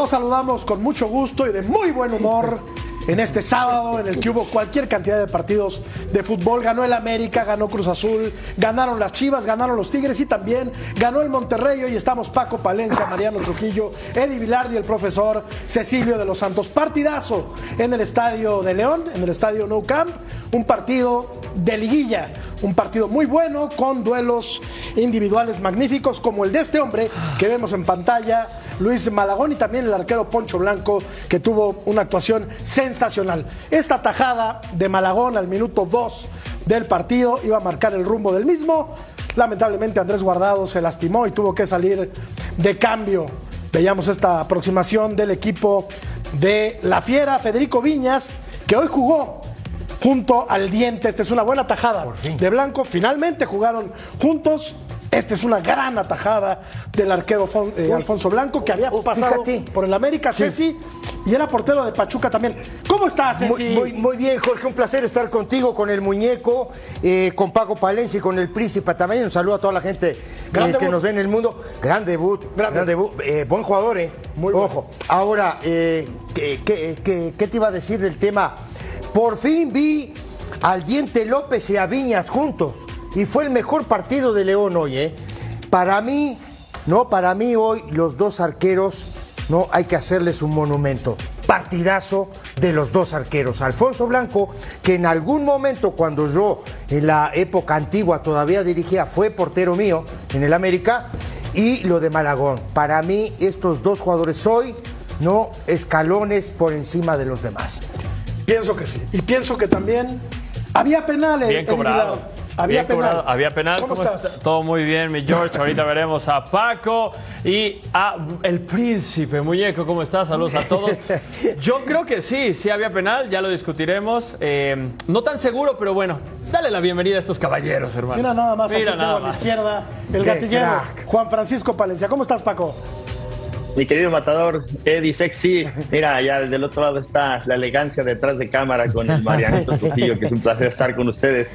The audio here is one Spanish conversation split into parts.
Los saludamos con mucho gusto y de muy buen humor en este sábado en el que hubo cualquier cantidad de partidos de fútbol. Ganó el América, ganó Cruz Azul, ganaron las Chivas, ganaron los Tigres y también ganó el Monterrey. Hoy estamos Paco Palencia, Mariano Trujillo, Eddie Vilardi, el profesor Cecilio de los Santos. Partidazo en el Estadio de León, en el Estadio Nou Camp. Un partido de liguilla, un partido muy bueno con duelos individuales magníficos como el de este hombre que vemos en pantalla, Luis Malagón y también el arquero Poncho Blanco que tuvo una actuación sensacional. Esta tajada de Malagón al minuto 2 del partido iba a marcar el rumbo del mismo. Lamentablemente Andrés Guardado se lastimó y tuvo que salir de cambio. Veíamos esta aproximación del equipo de La Fiera, Federico Viñas, que hoy jugó junto al diente. Esta es una buena tajada de Blanco. Finalmente jugaron juntos. Esta es una gran atajada del arquero Fon- eh, Alfonso Blanco, que había pasado fíjate. por el América, Ceci, y era portero de Pachuca también. ¿Cómo estás, Ceci? Muy, muy, muy bien, Jorge, un placer estar contigo, con el muñeco, eh, con Paco Palencia y con el príncipe también. Un saludo a toda la gente eh, que nos ve en el mundo. Gran debut, Gran gran, debut. Eh, buen jugador, ¿eh? Muy bueno. Ojo. Ahora, ¿qué, qué- qué- qué te iba a decir del tema? Por fin vi al Diente López y a Viñas juntos. Y fue el mejor partido de León hoy, ¿eh? Para mí, no, para mí hoy los dos arqueros, no, hay que hacerles un monumento. Partidazo de los dos arqueros. Alfonso Blanco, que en algún momento cuando yo en la época antigua todavía dirigía, fue portero mío en el América, y lo de Malagón. Para mí, estos dos jugadores hoy, no, escalones por encima de los demás. Pienso que sí. Y pienso que también había penal. Bien cobrado. Había Bien penal. cobrado. Había penal. ¿Cómo, estás? está? Todo muy bien, mi George. Ahorita veremos a Paco y a el príncipe. Muñeco, ¿cómo estás? Saludos a todos. Yo creo que sí, sí había penal, ya lo discutiremos. Eh, no tan seguro, pero bueno, dale la bienvenida a estos caballeros, hermano. Mira nada más, Mira aquí nada tengo a la más. izquierda, el Qué gatillero, crack. Juan Francisco Palencia. ¿Cómo estás, Paco? Mi querido matador, Eddie Sexy, mira, ya del otro lado está la elegancia detrás de cámara con el Marianito Trujillo, que es un placer estar con ustedes.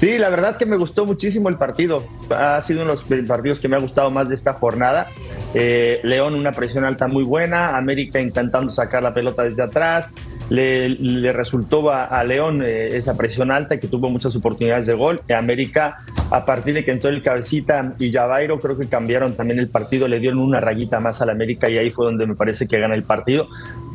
Sí, la verdad que me gustó muchísimo el partido. Ha sido uno de los partidos que me ha gustado más de esta jornada. Eh, León, una presión alta muy buena. América intentando sacar la pelota desde atrás. Le, le resultó a, León eh, esa presión alta que tuvo muchas oportunidades de gol. América, a partir de que entró el cabecita y Javairo, creo que cambiaron también el partido, le dieron una rayita más al América y ahí fue donde me parece que gana el partido.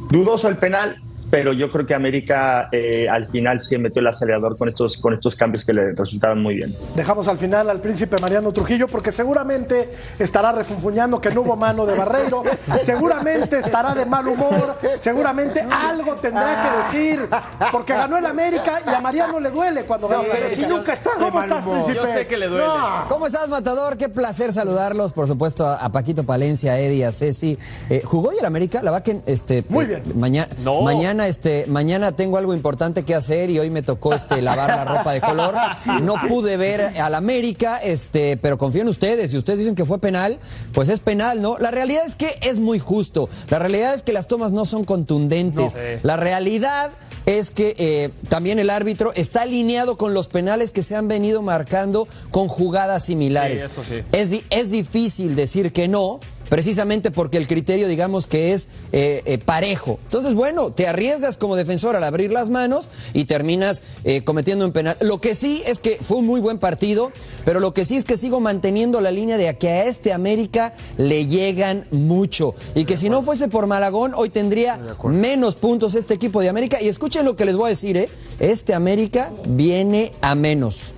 Dudoso el penal, pero yo creo que América eh, al final sí metió el acelerador con estos, con estos cambios que le resultaron muy bien. Dejamos al final al príncipe Mariano Trujillo porque seguramente estará refunfuñando que no hubo mano de Barreiro, seguramente estará de mal humor, seguramente algo tendrá que decir porque ganó el América y a Mariano le duele cuando gana el pero América. si nunca está de ¿Cómo mal estás, humor. príncipe? Yo sé que le duele. No. ¿Cómo estás, Matador? Qué placer saludarlos. Por supuesto, a, a Paquito Palencia, a Eddie, a Ceci. Eh, ¿Jugó hoy el América? La verdad que este, Muy eh, bien. mañana, No. mañana, este, mañana tengo algo importante que hacer y hoy me tocó este, lavar la ropa de color. No pude ver al América, este, pero confío en ustedes. Si ustedes dicen que fue penal, pues es penal, ¿no? La realidad es que es muy justo. La realidad es que las tomas no son contundentes. No. Sí. La realidad es que eh, también el árbitro está alineado con los penales que se han venido marcando con jugadas similares. Sí, eso sí. Es, di- es difícil decir que no, precisamente porque el criterio, digamos, que es eh, eh, parejo. Entonces, bueno, te arriesgas como defensor al abrir las manos y terminas eh, cometiendo un penal. Lo que sí es que fue un muy buen partido, pero lo que sí es que sigo manteniendo la línea de que a este América le llegan mucho. Y que si no fuese por Malagón, hoy tendría menos puntos este equipo de América. Y escuchen lo que les voy a decir, ¿eh? Este América viene a menos.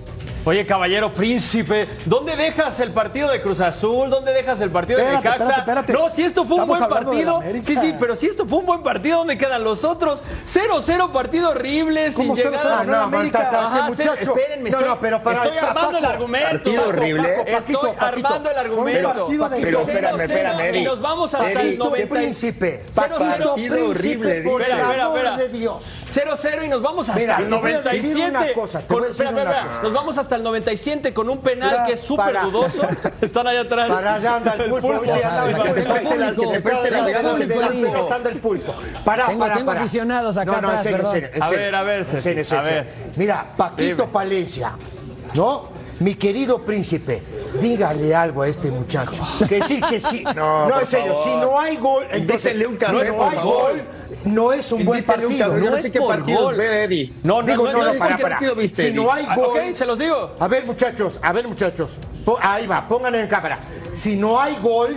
Oye, caballero príncipe, ¿dónde dejas el partido de Cruz Azul? ¿Dónde dejas el partido Espérate, de Necaxa? espérate, espérate. No, si esto fue un buen partido. la. Sí, sí, pero si esto fue un buen partido, ¿dónde quedan los otros? 0-0 partido horrible, sin ¿Cómo 0-0? llegar Ah, a no, América. Ajá, espérenme, No, no, pero para- estoy armando el argumento. partido horrible. Estoy armando el argumento. partido de- Pero espérame, espérame, Y nos vamos hasta el Eric, 90. príncipe. Cero, cero. Paquito, Partido horrible, príncipe, por Espera, el espera, amor espera. de Dios. 0-0 y nos vamos hasta el te voy a decir 97. una cosa, te con- voy a decir espera, espera, una espera. cosa. Nos vamos hasta el 97 con un penal que es súper dudoso. Están allá atrás. Para allá anda el pulpo. El pulpo. Para, Tengo- para, tengo para. aficionados acá No, no, atrás, serio, perdón. serio, A ver, a ver, serio, a ver. Mira, Paquito Dime. Palencia, ¿no? Mi querido príncipe, dígale algo a este muchacho. Que sí, que sí. No, No, en serio, favor. si no hay gol, entonces, un si café, no por hay favor. gol, no es un buen un partido. no es qué por gol. ve. No, no, Digo, no, no, para, ¿qué para. partido viste, Si no hay gol. Ok, se los digo. A ver, muchachos, a ver, muchachos. Ahí va, pónganlo en cámara. Si no hay gol,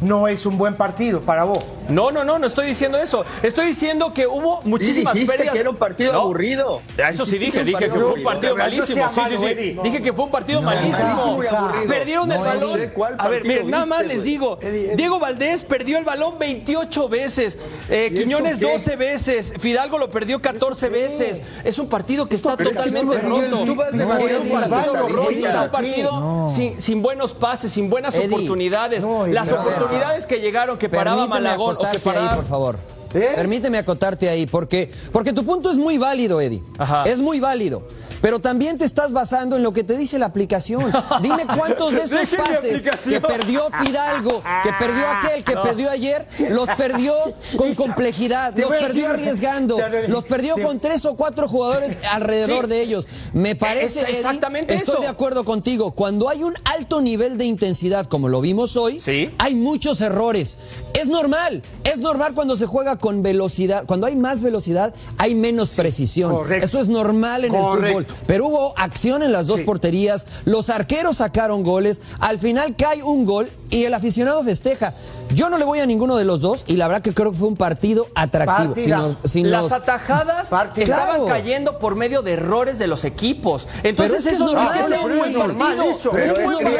no es un buen partido para vos. No, no, no, no estoy diciendo eso. Estoy diciendo que hubo muchísimas dijiste pérdidas. que era un partido No, aburrido. Eso sí dije, dije que fue un partido malísimo. Sí, sí, sí. Dije que fue un partido No, malísimo. Perdieron el balón. Eddie. ¿Cuál A ver, miren, nada más les digo. Eddie, Eddie. Diego Valdés perdió el balón 28 veces. Eh, ¿Y Quiñones eso qué? 12 veces. Fidalgo lo perdió 14 veces. Es un partido que está totalmente roto. un partido Eddie, roto. Eddie, Es un Eddie. partido sin, buenos pases, sin buenas oportunidades. Las oportunidades que llegaron, que paraba Malagón acotarte ahí, por favor. ¿Eh? Permíteme acotarte ahí, porque, porque tu punto es muy válido, Eddie. Ajá. Es muy válido. Pero también te estás basando en lo que te dice la aplicación. Dime cuántos de esos pases que perdió Fidalgo, que perdió aquel, que perdió ayer, los perdió con complejidad, los perdió arriesgando, los perdió con tres o cuatro jugadores alrededor Sí. de ellos. Me parece, Es Eddie, exactamente estoy eso. de acuerdo contigo. Cuando hay un alto nivel de intensidad, como lo vimos hoy, Sí. hay muchos errores. Es normal, es normal cuando se juega con velocidad. Cuando hay más velocidad, hay menos precisión. correcto. Eso es normal en el Correcto. fútbol. Pero hubo acción en las dos Sí. porterías, los arqueros sacaron goles, al final cae un gol y el aficionado festeja. Yo no le voy a ninguno de los dos y la verdad que creo que fue un partido atractivo. Sin los- sin Las los- atajadas estaban Claro. cayendo por medio de errores de los equipos. Entonces es que es eso no es buen normal. Es que es es normal. normal.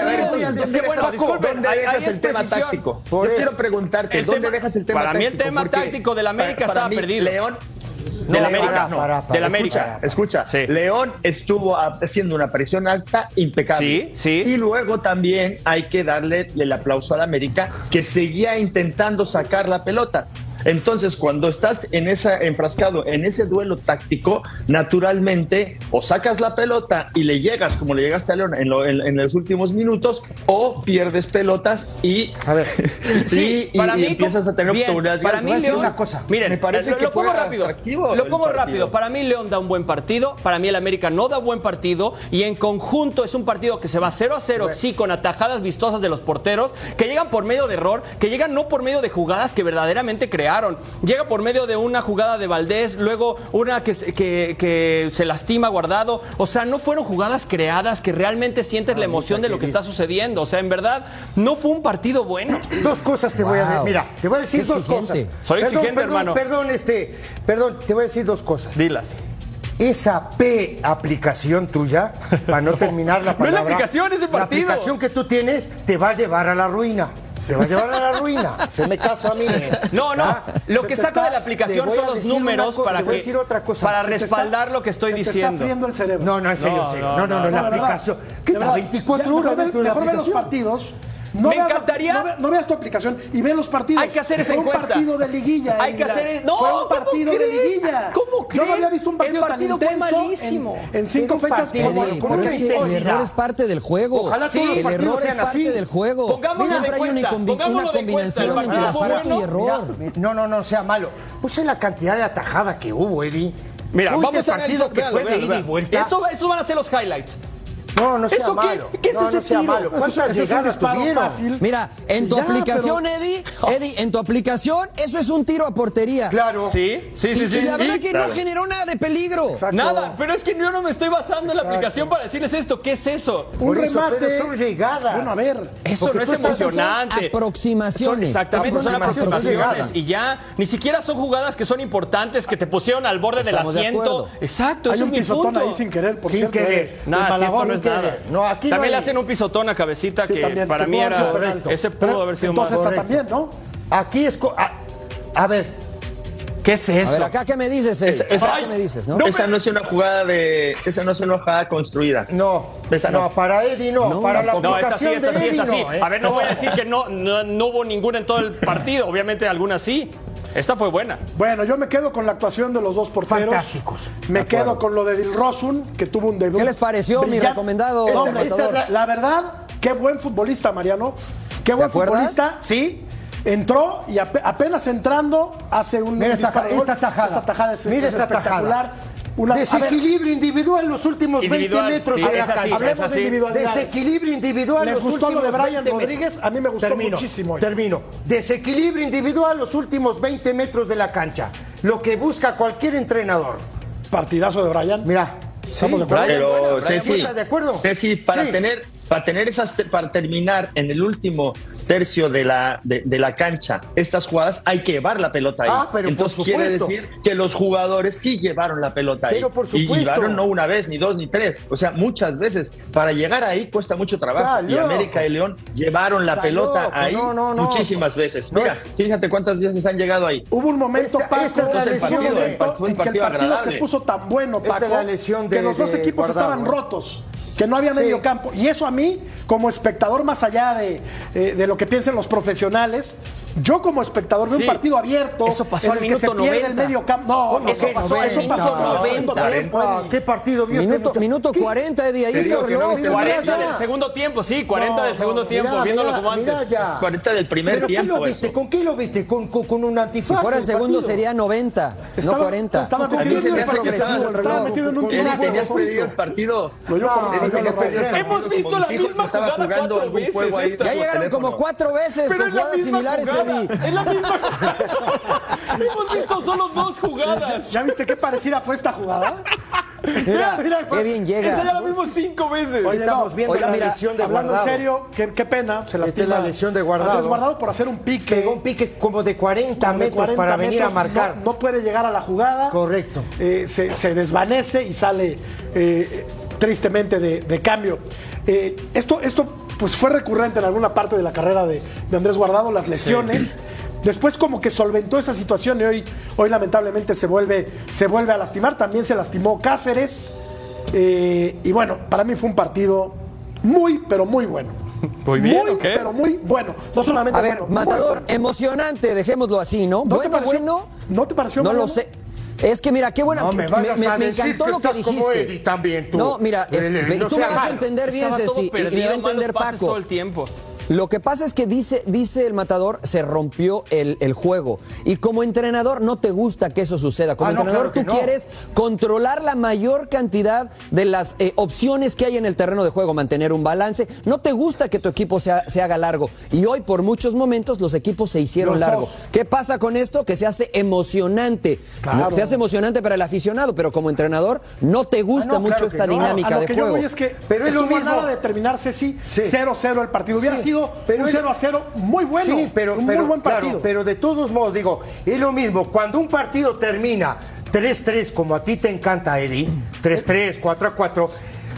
¿Dónde Es que bueno, disculpen, ¿Dónde ahí, dejas ahí es el tema táctico? Por Yo eso. quiero preguntarte, El ¿dónde tema- dejas el tema para mí el táctico? tema táctico del América estaba perdido. León... Del No, América. para, no. para, para. Del América. Escucha, escucha. Sí. León estuvo haciendo una presión alta impecable. Sí, sí. Y luego también hay que darle el aplauso al América que seguía intentando sacar la pelota. Entonces, cuando estás en esa enfrascado en ese duelo táctico, naturalmente o sacas la pelota y le llegas como le llegaste a León en, lo- en- en los últimos minutos, o pierdes pelotas y, A ver. Sí, y- para y mí empiezas a tener bien, oportunidades. Para mí León, una cosa. Miren, Me parece lo, que lo pongo rápido. atractivo Lo pongo rápido. Para mí León da un buen partido, para mí el América no da buen partido y en conjunto es un partido que se va 0 a 0, sí, con atajadas vistosas de los porteros, que llegan por medio de error, que llegan no por medio de jugadas que verdaderamente crearon. Llega por medio de una jugada de Valdés, luego una que, se- que, que se lastima guardado. O sea, no fueron jugadas creadas que realmente sientes la emoción de lo que está sucediendo. O sea, en verdad, no fue un partido bueno. Dos cosas te voy a decir. Mira, te voy a decir Qué dos exigente. cosas. Soy exigente, perdón, hermano. Perdón, este, perdón, te voy a decir dos cosas. Dilas. Esa P aplicación tuya, para no terminar la No es la palabra. aplicación, es el partido. La aplicación que tú tienes te va a llevar a la ruina. Te va a llevar a la ruina. Se me caso a mí. No, no. ¿Ah? Lo Se que te saco está- de la aplicación te son los números cosa, para te que decir otra cosa. para Se te está- respaldar lo que estoy se te diciendo. está friendo el cerebro. No, no, en serio, No, en serio. no, No, no, no, no, la verdad. aplicación. ¿Qué De tal? verdad, 24 ya, horas mejor la Mejor ve los partidos. No Me veas- encantaría- No, ve- no veas tu aplicación y ve los partidos. Hay que hacer esa Fue un encuesta. partido de liguilla. Hay que hacer- no, Fue un ¿cómo partido de liguilla. ¿Cómo Yo no había visto un El partido, partido tan fue intenso malísimo. En, en cinco Un fechas. partido, como- pero es que el error es parte del juego. Ojalá todos los el error es sean parte así. del juego. Pongámoslo Siempre hay una, una combinación entre fue acierto y error. No, no, no sea malo. Pues es la cantidad de atajada que hubo, Eddie. Mira, Uy, vamos a partido analizar. que fue de ida y vuelta. Esto, estos van a ser los highlights. No, no sea ¿Eso qué? malo. ¿Qué es no, ese no sea tiro? malo. Eso es- ¿Cuántas eso es llegadas disparo tuvieron? fácil. Mira, en tu Ya, aplicación, pero- Eddie, Eddie, en tu aplicación, eso es un tiro a portería. Claro. Sí, sí, Y, sí, y sí. la verdad Y- que no generó nada de peligro. Exacto. Nada, pero es que yo no me estoy basando en la aplicación para decirles esto. ¿Qué es eso? Un Por eso, remate. pero son llegadas. Bueno, a ver. Eso Porque no es emocionante. Aproximaciones. Son- exactamente, son Aproximaciones. Y ya, ni siquiera son jugadas que son importantes, que te pusieron al borde del de asiento. Exacto, Hay un es mi pisotón punto. ahí sin querer, por Sin cierto. querer. de- Nada, si esto no es nada. No, aquí no también le hacen un pisotón a cabecita Sí, que también, para que mí era. Ese pudo Pero haber sido entonces más. está también, ¿no? Aquí es. A, a ver, ¿Qué es A eso? ver, acá, ¿qué me dices, Eddie? esa- Acá, ¿Qué me dices, no? esa no es una jugada de. Esa no es una jugada construida. no. Esa no. no. para Eddie no. No, para la No, esta sí, aplicación esta de sí, Eddie esta sí. no. ¿eh? A ver, no voy a decir que no, no, no hubo ninguna en todo el partido. Obviamente algunas sí. Esta fue buena. Bueno, yo me quedo con la actuación de los dos porteros. Fantásticos. Me De quedo con lo de Dilrosun, que tuvo un debut. ¿Qué les pareció, mi recomendado es la, la verdad, qué buen futbolista, Mariano. Qué buen futbolista, sí. Entró y ape- apenas entrando hace un Mira esta- esta tajada. Esta tajada es, Mira es esta espectacular. Una ver, Desequilibrio individual los últimos Individual, 20 metros sí, de la es así, cancha. hablemos es así. de individualidades. Desequilibrio individual. ¿Les los gustó lo de últimos Brian 20 Rodríguez? A mí me gustó Termino, muchísimo hoy. Termino. Desequilibrio individual los últimos 20 metros de la cancha. Lo que busca cualquier entrenador. Partidazo de Brian. Mira, ¿Estamos de acuerdo? Brian, Pero bueno, Brian, Ceci, ¿estás de acuerdo? Ceci, para Sí. tener, para tener esas, para terminar en el último tercio de la, de, de la cancha, estas jugadas hay que llevar la pelota ahí. Ah, pero por Entonces quiere supuesto. decir que los jugadores sí llevaron la pelota ahí. Pero por Y supuesto. llevaron no una vez, ni dos, ni tres. O sea, muchas veces para llegar ahí cuesta mucho trabajo. Está y loco. América y León llevaron la Está pelota loco. ahí No, no, no. muchísimas veces. No Mira, es- fíjate cuántas veces han llegado ahí. Hubo un momento, Esta- Paco, esta la lesión momento de- fue un en que el partido partido agradable. se puso tan bueno, Esta Paco, la lesión de- que los dos equipos Guardado, estaban rotos, que no había Sí. medio campo. Y eso a mí, como espectador, más allá de, eh, de lo que piensen los profesionales, yo como espectador veo Sí. un partido abierto. Eso pasó en al el que se minuto pierde 90. el medio campo. No, ¿Cómo no, eso pasó, 90? eso pasó en el segundo 90. tiempo, Ah, Eddie. ¿Qué partido vio Minuto, usted? minuto ¿Qué? 40, Eddie, ahí está el no reloj. viste mira, 40 ya. del segundo tiempo, sí, 40 No, del segundo no, tiempo, mira, viéndolo mira, como antes. ya. 40 del primer ¿Pero qué tiempo. lo viste? ¿Con qué lo viste? ¿Con, con, con un antifaz? Si fuera el el segundo partido? sería 90, Estaba- no 40. estaba ¿Con metido qué en un el el partido. No, el Hemos visto la misma jugada cuatro veces. Ya llegaron como cuatro veces Pero con jugadas similares, Es la misma Hemos visto solo dos jugadas. ¿Ya viste qué parecida fue esta jugada? Mira, Mira, qué bien Esa ya llega. la vimos cinco veces. Oye, Estamos viendo oiga, la mira, lesión de Hablando Guardado. en serio, qué, qué pena, se Esta lastima. es la lesión de Guardado. Andrés Guardado por hacer un pique. Pegó un pique como de 40 como de metros 40 para venir a marcar. No, no puede llegar a la jugada. Correcto. Eh, se, se desvanece y sale eh, tristemente de, de cambio. Eh, esto, esto pues fue recurrente en alguna parte de la carrera de, de Andrés Guardado, las lesiones. Después como que solventó esa situación y hoy, hoy lamentablemente se vuelve, se vuelve a lastimar. También se lastimó Cáceres. Eh, y bueno, para mí fue un partido muy, pero muy bueno. Muy bien, pero muy bueno. No solamente A ver, bueno, Matador, bueno. emocionante, dejémoslo así, ¿no? ¿No te bueno, pareció- bueno. ¿No te pareció No lo sé. Es que mira, qué buena. No me vayas a decir encantó que lo que estás como dijiste. Eddie también, tú. No, mira, es- no tú me vas a entender bien, Estaba Ceci, y- y me va a entender Paco. todo el tiempo. Lo que pasa es que dice, dice el matador, se rompió el, el juego. Y como entrenador no te gusta que eso suceda. Como Ah, no, entrenador claro tú no. quieres controlar la mayor cantidad de las eh, opciones que hay en el terreno de juego, mantener un balance. No te gusta que tu equipo se, ha- se haga largo. Y hoy por muchos momentos los equipos se hicieron Los largos. dos. ¿Qué pasa con esto? Que se hace emocionante. Claro. Se hace emocionante para el aficionado, pero como entrenador no te gusta Ah, no, mucho claro esta dinámica de juego. Pero es lo mismo. nada de terminarse sí, Sí. 0-0 el partido. Hubiera Sí, sido pero un es- 0 0 muy bueno. Sí, pero, un pero, muy buen claro, partido. pero de todos modos, digo, es lo mismo. Cuando un partido termina 3-3, como a ti te encanta, Eddie, 3-3, 4-4,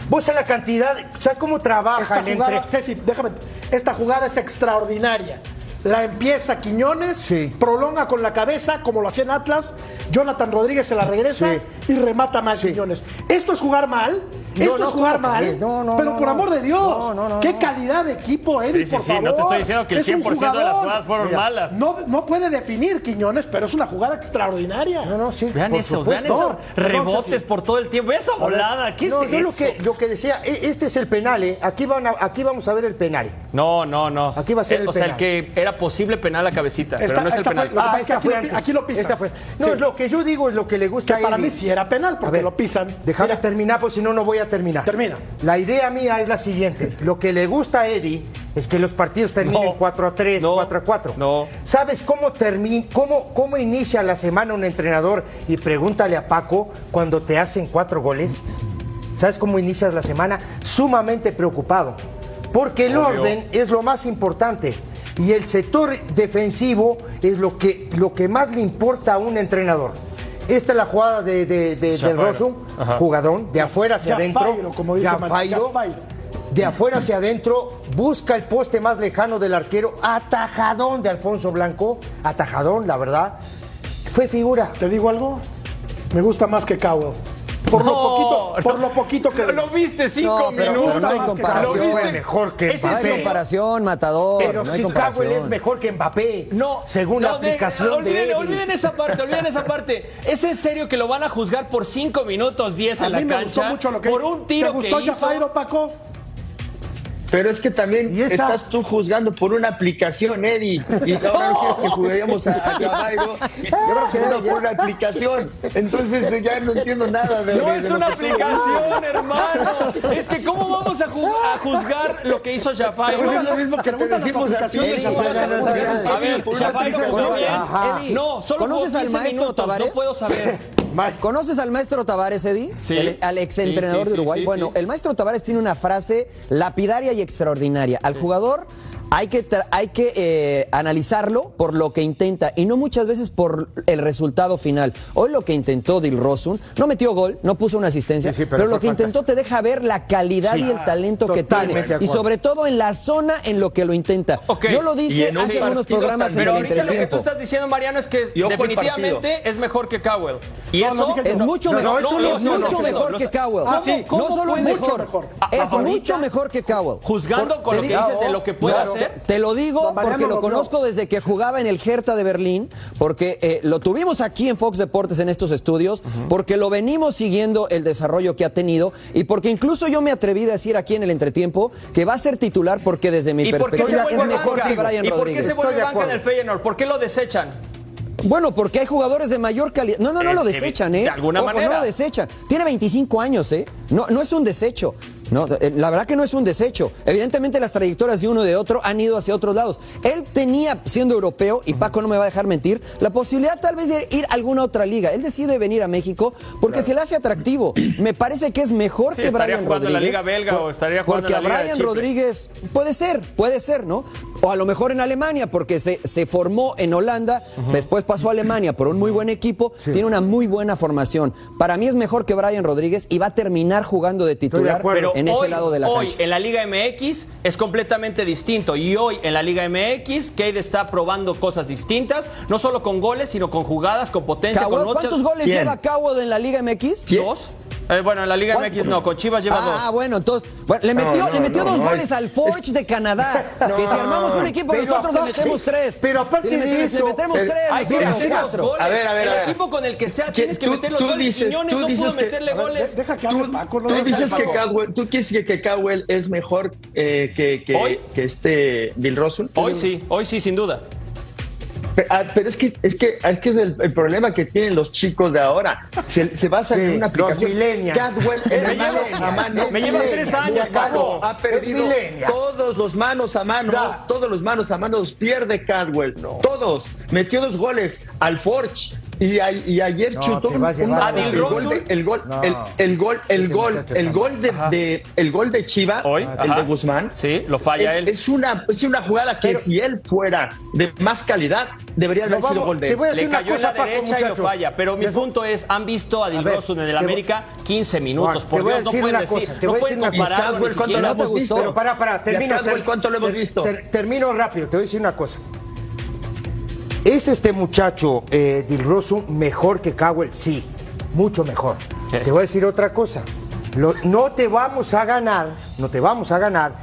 vos a la cantidad, ¿sabes cómo trabaja esta jugada, entre... Ceci, déjame, esta jugada es extraordinaria. La empieza Quiñones, Sí. prolonga con la cabeza, como lo hacía en Atlas. Jonathan Rodríguez se la regresa Sí. y remata mal Sí. Quiñones. Esto es jugar mal. No, Esto no, es jugar ¿cómo mal. No, no, pero no, por no. amor de Dios. No, no, no, Qué no. calidad de equipo, Eddie, Sí, sí, por sí, favor. no te estoy diciendo que el Es un 100% de las jugadas fueron Mira, malas. No, no puede definir Quiñones, pero es una jugada extraordinaria. No, no, sí. Vean por eso, supuesto. vean esos Perdón, rebotes por todo el tiempo. Esa volada, ¿qué no, es yo eso? lo que, lo que decía, e- este es el penal, ¿eh? Aquí, van a- aquí vamos a ver el penal. No, no, no. Aquí va a ser Eh, el O sea, el penal. que era posible penal a cabecita, Esta- pero no es el fue- penal. Ah, es que aquí fue lo aquí lo pisan. Fue. No, Sí. lo que yo digo es lo que le gusta Que para Eddie. mí sí era penal, A porque lo pisan. Déjame terminar, pues si no, no voy a terminar. Termina. La idea mía es la siguiente. Lo que le gusta a Eddie es que los partidos terminen No. 4 a 3, No. 4 a 4. No. ¿Sabes cómo, termina, cómo, cómo inicia la semana un entrenador? Y pregúntale a Paco cuando te hacen cuatro goles. ¿Sabes cómo inicias la semana? Sumamente preocupado. Porque el Obvio. orden es lo más importante. Y el sector defensivo es lo que, lo que más le importa a un entrenador. Esta es la jugada de, de, de-. Rosso, Ajá. jugadón, de afuera hacia adentro. Como dice Man- Jafairo, Jafairo. de afuera hacia adentro, busca el poste más lejano del arquero, atajadón de Alfonso Blanco, atajadón, la verdad. Fue figura. ¿Te digo algo? Me gusta más que Cowell. Por lo No, poquito, por no. lo poquito que. Lo, lo viste cinco No, pero- minutos. pero no hay Lo comparación. viste- Fue mejor que ¿Es en No hay Mbappé. serio? comparación, Matador. Pero no si. Cowell es mejor que Mbappé, No, según la aplicación de, olviden, olviden esa parte, olviden esa parte. ¿Es en serio que lo van a juzgar por 5 minutos 10 A en la mí me gustó cancha? mucho lo que por un tiro ¿Te gustó que hizo. Jafairo, Paco? Pero es que también esta- estás tú juzgando por una aplicación, Eddie. Y ahora no quieres que juguemos a, a Jairo. creo que por una aplicación. Entonces ya no entiendo nada de No de- es de una aplicación, hermano. Es que ¿cómo vamos a, ju- a juzgar lo que hizo Jafairo? Pues es lo mismo que te decimos a ti. aplicación de ¿cómo vas a Jafairo. juzgar Mira, a A ver. Ajá. Eddie, no, solo ¿Conoces al 15 maestro minutos, Tavares? No puedo saber. ¿Conoces al maestro Tavares, Eddie? Sí. El- al exentrenador Sí, sí, de Uruguay. bueno, el maestro Tavares tiene una frase lapidaria y extraordinaria. Al jugador hay que, tra- hay que eh, analizarlo por lo que intenta y no muchas veces por el resultado final. Hoy lo que intentó Dilrosun, no metió gol, no puso una asistencia, Sí, sí, pero lo que intentó te deja ver la calidad Sí. y el talento que tiene. Y sobre todo en la zona en lo que lo intenta. Yo lo dije un hace algunos programas en el ahorita lo que tú estás diciendo, Mariano, es que definitivamente es mejor que Cowell. Y No, eso Es mucho mejor, es mucho mejor que. Cowell. No ¿cómo solo es mejor, Mucho mejor. es mucho mejor que Cowell. Juzgando con lo que dices de lo que puede Claro, hacer. Te lo digo porque lo conozco desde que jugaba en el Hertha de Berlín, porque eh, lo tuvimos aquí en Fox Deportes en estos estudios, porque lo venimos siguiendo el desarrollo que ha tenido y porque incluso yo me atreví a decir aquí en el entretiempo que va a ser titular porque desde mi ¿Y por qué se perspectiva es mejor banca? que Brian ¿Y por qué Rodríguez. se vuelve banca en el Feyenoord? ¿Por qué lo desechan? Bueno, porque hay jugadores de mayor calidad. No, no, no Eh, lo eh, desechan, ¿eh? de alguna Ojo, manera. No lo desechan. Tiene 25 años, ¿eh? No, no es un desecho. No, eh, la verdad que no es un desecho. Evidentemente las trayectorias de uno y de otro han ido hacia otros lados. Él tenía, siendo europeo, y Paco no me va a dejar mentir, la posibilidad tal vez de ir a alguna otra liga. Él decide venir a México porque se le hace atractivo. Me parece que es mejor Sí, que estaría Brian jugando en la Rodríguez. Liga belga o estaría jugando Porque en la a Liga de Brian. Rodríguez puede ser, puede ser, ¿no? O a lo mejor en Alemania, porque se, se formó en Holanda, después pasó a Alemania por un muy buen equipo, tiene una muy buena formación. Para mí es mejor que Brian Rodríguez y va a terminar jugando de titular. Pero en ese hoy, lado de la hoy cancha. en la Liga MX es completamente distinto. Y hoy en la Liga MX, Cade está probando cosas distintas, no solo con goles, sino con jugadas, con potencia, Cowell, con ¿Cuántos goles ¿Quién? lleva Cowell en la Liga MX? ¿Quién? ¿Dos? Eh, bueno, en la Liga. MX no, con Chivas lleva Ah, dos. bueno, entonces, bueno, le metió, no, le metió no, dos no, goles es- al Forge de Canadá. que si armamos un equipo pero nosotros le metemos tres. pero aparte le de metemos, eso, le metemos tres, Hay que meter cuatro. goles. A ver, a ver, a el ver. equipo con el que sea ¿Qué- tienes que tú- meter los tú goles. dices- Quiñones tú no pudo que- meterle ver, goles. Deja que Tú, hable Paco. no tú dices que. Cowell, tú quieres que, que Cowell es mejor eh, que, que, Hoy. que este Bill Rosun. Hoy sí, hoy sí, sin duda. Ah, Pero es que es que es que es el, el problema que tienen los chicos de ahora. Se, se basan Sí, en una aplicación. Cadwell en Me mano lleva- a mano. me lleva tres años. Ha perdido todos los manos a mano. Todos los manos a mano los pierde Cadwell. Todos. Metió dos goles al Forge. Y, a- y ayer No, chutó te un- llevar un- el gol, de, el gol, No. el, el gol, el Este gol, el gol de, de- el gol de Chivas, Hoy, el ajá. de Guzmán. Sí, lo falla es, él. es una, es una jugada que Pero- si él fuera de más calidad, debería haber sido gol de te él. voy a decir Le una cayó en cosa, la Paco, derecha y lo muchachos. falla. Pero mi punto es, han visto a Dilrosun en el te América 15 minutos. Por te Dios, no pueden una decir, te no voy a pueden una Cadwell, ¿cuánto lo hemos ¿No te visto? Pero para, para, termino. ¿cuánto lo hemos visto? ter- termino rápido, te voy a decir una cosa. ¿Es este muchacho, eh, Dilrosun, mejor que Cowell? Sí, mucho mejor. ¿Qué? Te voy a decir otra cosa. Lo- no te vamos a ganar, no te vamos a ganar,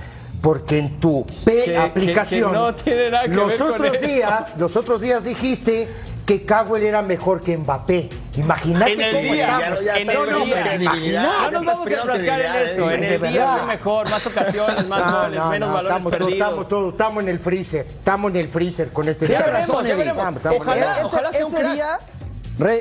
porque en tu P Que- aplicación, que- que no tiene nada que los otros días, los otros días dijiste que Cowell era mejor que Mbappé. Imagínate En el cómo día, estamos. ya en el día. No nos vamos a enfrascar en eso. En eh, el de día fue mejor, más ocasiones, más No, goles, no, menos no, valores estamos, todos- perdidos. Estamos, todos- estamos en el freezer. Estamos en el freezer con este Tienes tema. razón, Eddie. en Ojalá- el- Ese- ojalá sea un ese crack. día,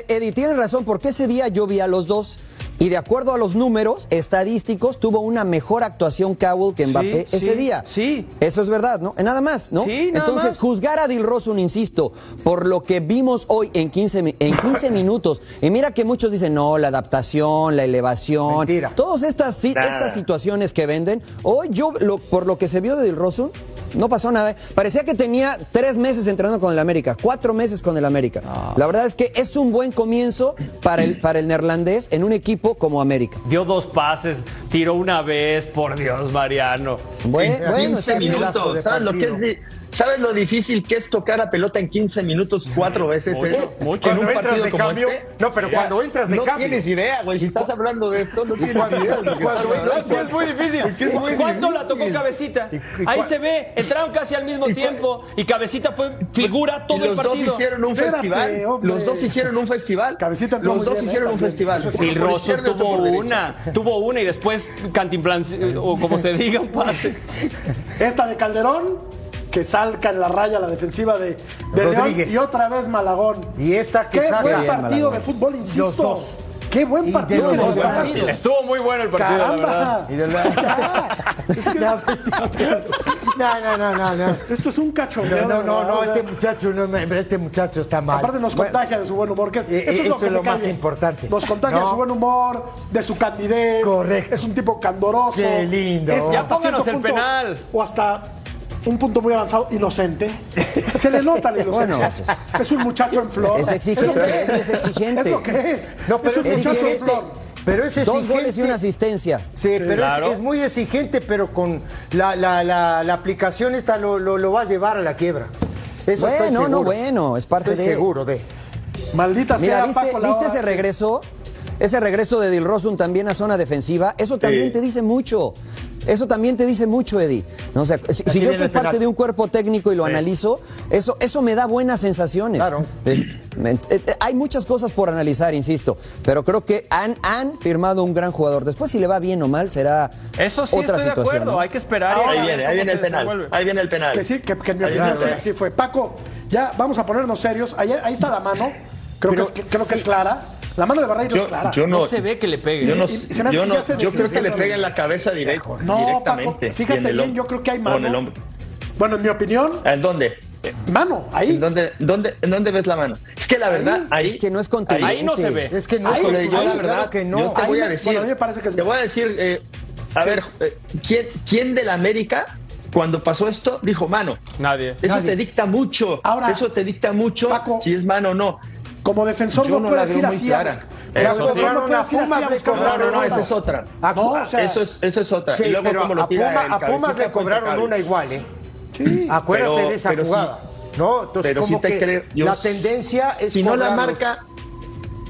Eddie, tienes razón, porque ese día yo vi a los dos y de acuerdo a los números estadísticos tuvo una mejor actuación Cowell que Mbappé Sí, ese sí, día. sí. Eso es verdad, ¿no? Nada más, ¿no? Sí, nada Entonces, más. juzgar a Dilrosun, insisto, por lo que vimos hoy en 15, mi- en 15 minutos, y mira que muchos dicen, no, la adaptación, la elevación, Mentira. todas estas, Nada. estas situaciones que venden, hoy yo, lo- por lo que se vio de Dilrosun, no pasó nada. ¿eh? Parecía que tenía tres meses entrenando con el América, cuatro meses con el América. La verdad es que es un buen comienzo para el, para el neerlandés en un equipo como América. Dio dos pases, tiró una vez, por Dios, Mariano. Buen- En bueno, 15 está bien. pedazo de minutos. ¿Sabes lo, que es di- ¿Sabes lo difícil que es tocar a pelota en 15 minutos cuatro veces? Mucho, eso? mucho. En un Cuando entras partido de como cambio- este. no, pero Ya, cuando entras de no cambio. tienes idea, güey. Si estás hablando de esto, no tienes cuando- idea. cuando hablando. Es muy difícil. Es muy ¿Cuánto la tocó Cabecita? ¿Y- y Ahí se ve, entraron casi al mismo ¿Y cuál- tiempo y Cabecita fue figura todo y el los dos partido. hicieron un Espérate, festival. hombre. Los dos hicieron un festival. Cabecita los dos bien, hicieron eh, un festival. Y otro tuvo una, tuvo una y después Cantimplán, o como se diga, un pase. Esta de Calderón, que salca en la raya la defensiva de, de León. Rodríguez. Y otra vez Malagón. Y esta que Qué saca. buen Bien, partido Malagón. de fútbol, insisto. Los dos. Qué buen partido de los partidos. Estuvo muy bueno el partido, la verdad. Caramba. La- No, no, no, no, no. Esto es un cachondeo. No, no, no, verdad, no, este muchacho, no, este muchacho está mal. Aparte nos contagia de su buen humor, que es, Eh, eso es lo, eso que es lo más importante. Nos contagia de su buen humor, de su candidez. Correcto. Es un tipo candoroso. Qué lindo. Es Ya hasta pónganos el penal. O hasta un punto muy avanzado, inocente. Se le nota la inocencia. Bueno, es un muchacho en flor. Es exigente, es exigente. Es lo que es. No, pero es un es muchacho en flor. Pero es Dos exigente. goles y una asistencia. Sí, pero es- Claro. es, muy exigente, pero con la, la, la, la aplicación esta lo, lo, lo va a llevar a la quiebra. Eso estoy Bueno, no, seguro. bueno, es parte Estoy de- seguro de. Maldita Mira, sea ¿viste, Paco ¿viste ese regreso? Ese regreso de Dilrosun también a zona defensiva, eso también Sí. te dice mucho. Eso también te dice mucho, Eddie. No, o sea, si, si yo soy parte de un cuerpo técnico y lo Sí. analizo, eso, eso me da buenas sensaciones. Claro. Eh, eh, eh, hay muchas cosas por analizar, insisto, pero creo que han, han firmado un gran jugador. Después, si le va bien o mal, será Eso sí otra estoy de situación. acuerdo, ¿no? hay que esperar. Ahora Ahí viene, ahí viene el penal. Ahí viene el penal. Que sí, que, que en mi Ahí opinión sí, fue. Paco, ya vamos a ponernos serios. Ahí, ahí está la mano. Creo, Pero que, es, creo que es clara. La mano de Barreiro es Yo, clara. yo no, No se ve que le pegue. Yo, no, Y- y se me hace yo, que no- yo creo que le pega en la cabeza direct- No, directamente. Paco, fíjate bien, yo creo que hay mano. en el hombro. Bueno, en mi opinión, ¿En dónde? mano, ahí. ¿En dónde, dónde, ¿En dónde ves la mano? Es que la verdad, ahí. Es que no es contundente. Ahí no se ve. Es que no Ahí, es yo la claro verdad, que no. yo te Ahí voy a decir. bueno, a mí me parece que es- Te voy a decir, eh, a ver, eh, ¿quién, ¿quién de la América, cuando pasó esto, dijo mano? Nadie. Eso Nadie. te dicta mucho. Ahora, eso te dicta mucho Paco, si es mano o no. Como defensor no, no la puedes veo ir muy así clara. a buscar. Eso Como sí. no A puedes ir Pumas así a le buscar No, cobraron esa es otra. A- No, o sea, eso, es, eso es otra. Sí, y luego pero cómo lo a, tira Puma- el a Pumas le cobraron una igual, ¿eh? Acuérdate Pero- de esa pero sí. jugada. ¿No? Entonces, Pero sí como te que creo- yo- la tendencia es Si no la marca,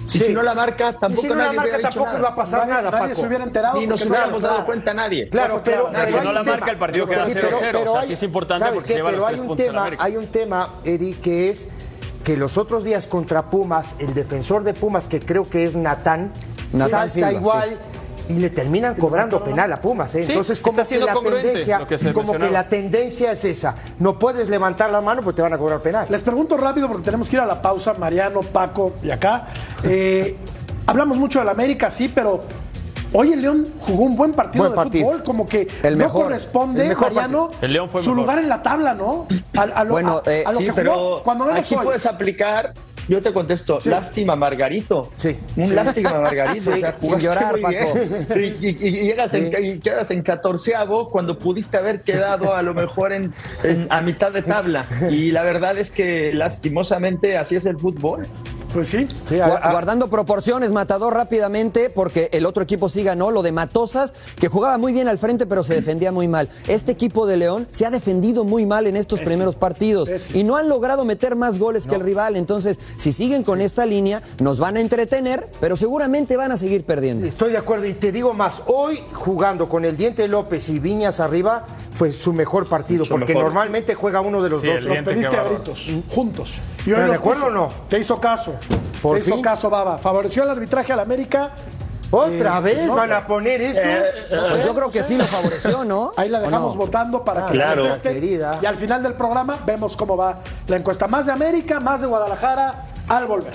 y Sí. si no la marca, Y tampoco si no la marca tampoco nada. iba a pasar Nadie- nada, nadie se hubiera enterado. Ni nos no hubiéramos dado cuenta nadie. Claro, pero, claro. pero Si no la tema. marca, el partido queda Sí, 0-0. O sea, hay- sí es importante ¿sabes porque qué? se lleva los Pero tres hay un puntos a la tema, América. Hay un tema, Eddie, que es que los otros días contra Pumas, el defensor de Pumas, que creo que es Natán, Natán salta Silva, igual y le terminan cobrando penal a Pumas. ¿eh? Sí, Entonces, como está que la tendencia, lo que se como que la tendencia es esa. No puedes levantar la mano porque te van a cobrar penal. Les pregunto rápido porque tenemos que ir a la pausa, Mariano, Paco y acá. Eh, hablamos mucho del América, sí, pero hoy el León jugó un buen partido Buen de partido. fútbol, como que El no mejor, corresponde, el mejor Mariano, El León fue su mejor. lugar en la tabla, ¿no? A, a lo, Bueno, a- eh, a lo Sí, que pero jugó cuando menos aquí hoy. puedes aplicar. Yo te contesto, Sí. lástima Margarito. Sí. Un Sí. lástima Margarito. Sí. o sea, Sin llorar, muy bien. Paco. Sí, y, y- y llegas en, y quedas en catorceavo cuando pudiste haber quedado a lo mejor en, en- a mitad de tabla. Y la verdad es que lastimosamente así es el fútbol. Pues sí. Sí, a- Gua- a- Guardando proporciones, Matador rápidamente, porque el otro equipo sí ganó, lo de Matosas, que jugaba muy bien al frente, pero se defendía muy mal. Este equipo de León se ha defendido muy mal en estos primeros partidos Pésimo. y no han logrado meter más goles que el rival. Entonces, si siguen con esta línea, nos van a entretener, pero seguramente van a seguir perdiendo. Estoy de acuerdo y te digo más, hoy jugando con el Diente López y Viñas arriba fue su mejor partido, Mucho porque mejor. normalmente juega uno de los Sí, dos. Los pediste a gritos, juntos. Y ¿Pero hoy de acuerdo puso. o no? Te hizo caso. Por hizo fin. caso, Baba. Favoreció el arbitraje al América. ¿Otra Eh, vez no, van a poner eso? Pues yo creo que sí lo favoreció, ¿no? Ahí la ¿O dejamos no? votando para que Claro. conteste. Querida. Y al final del programa vemos cómo va la encuesta. Más de América, más de Guadalajara al volver.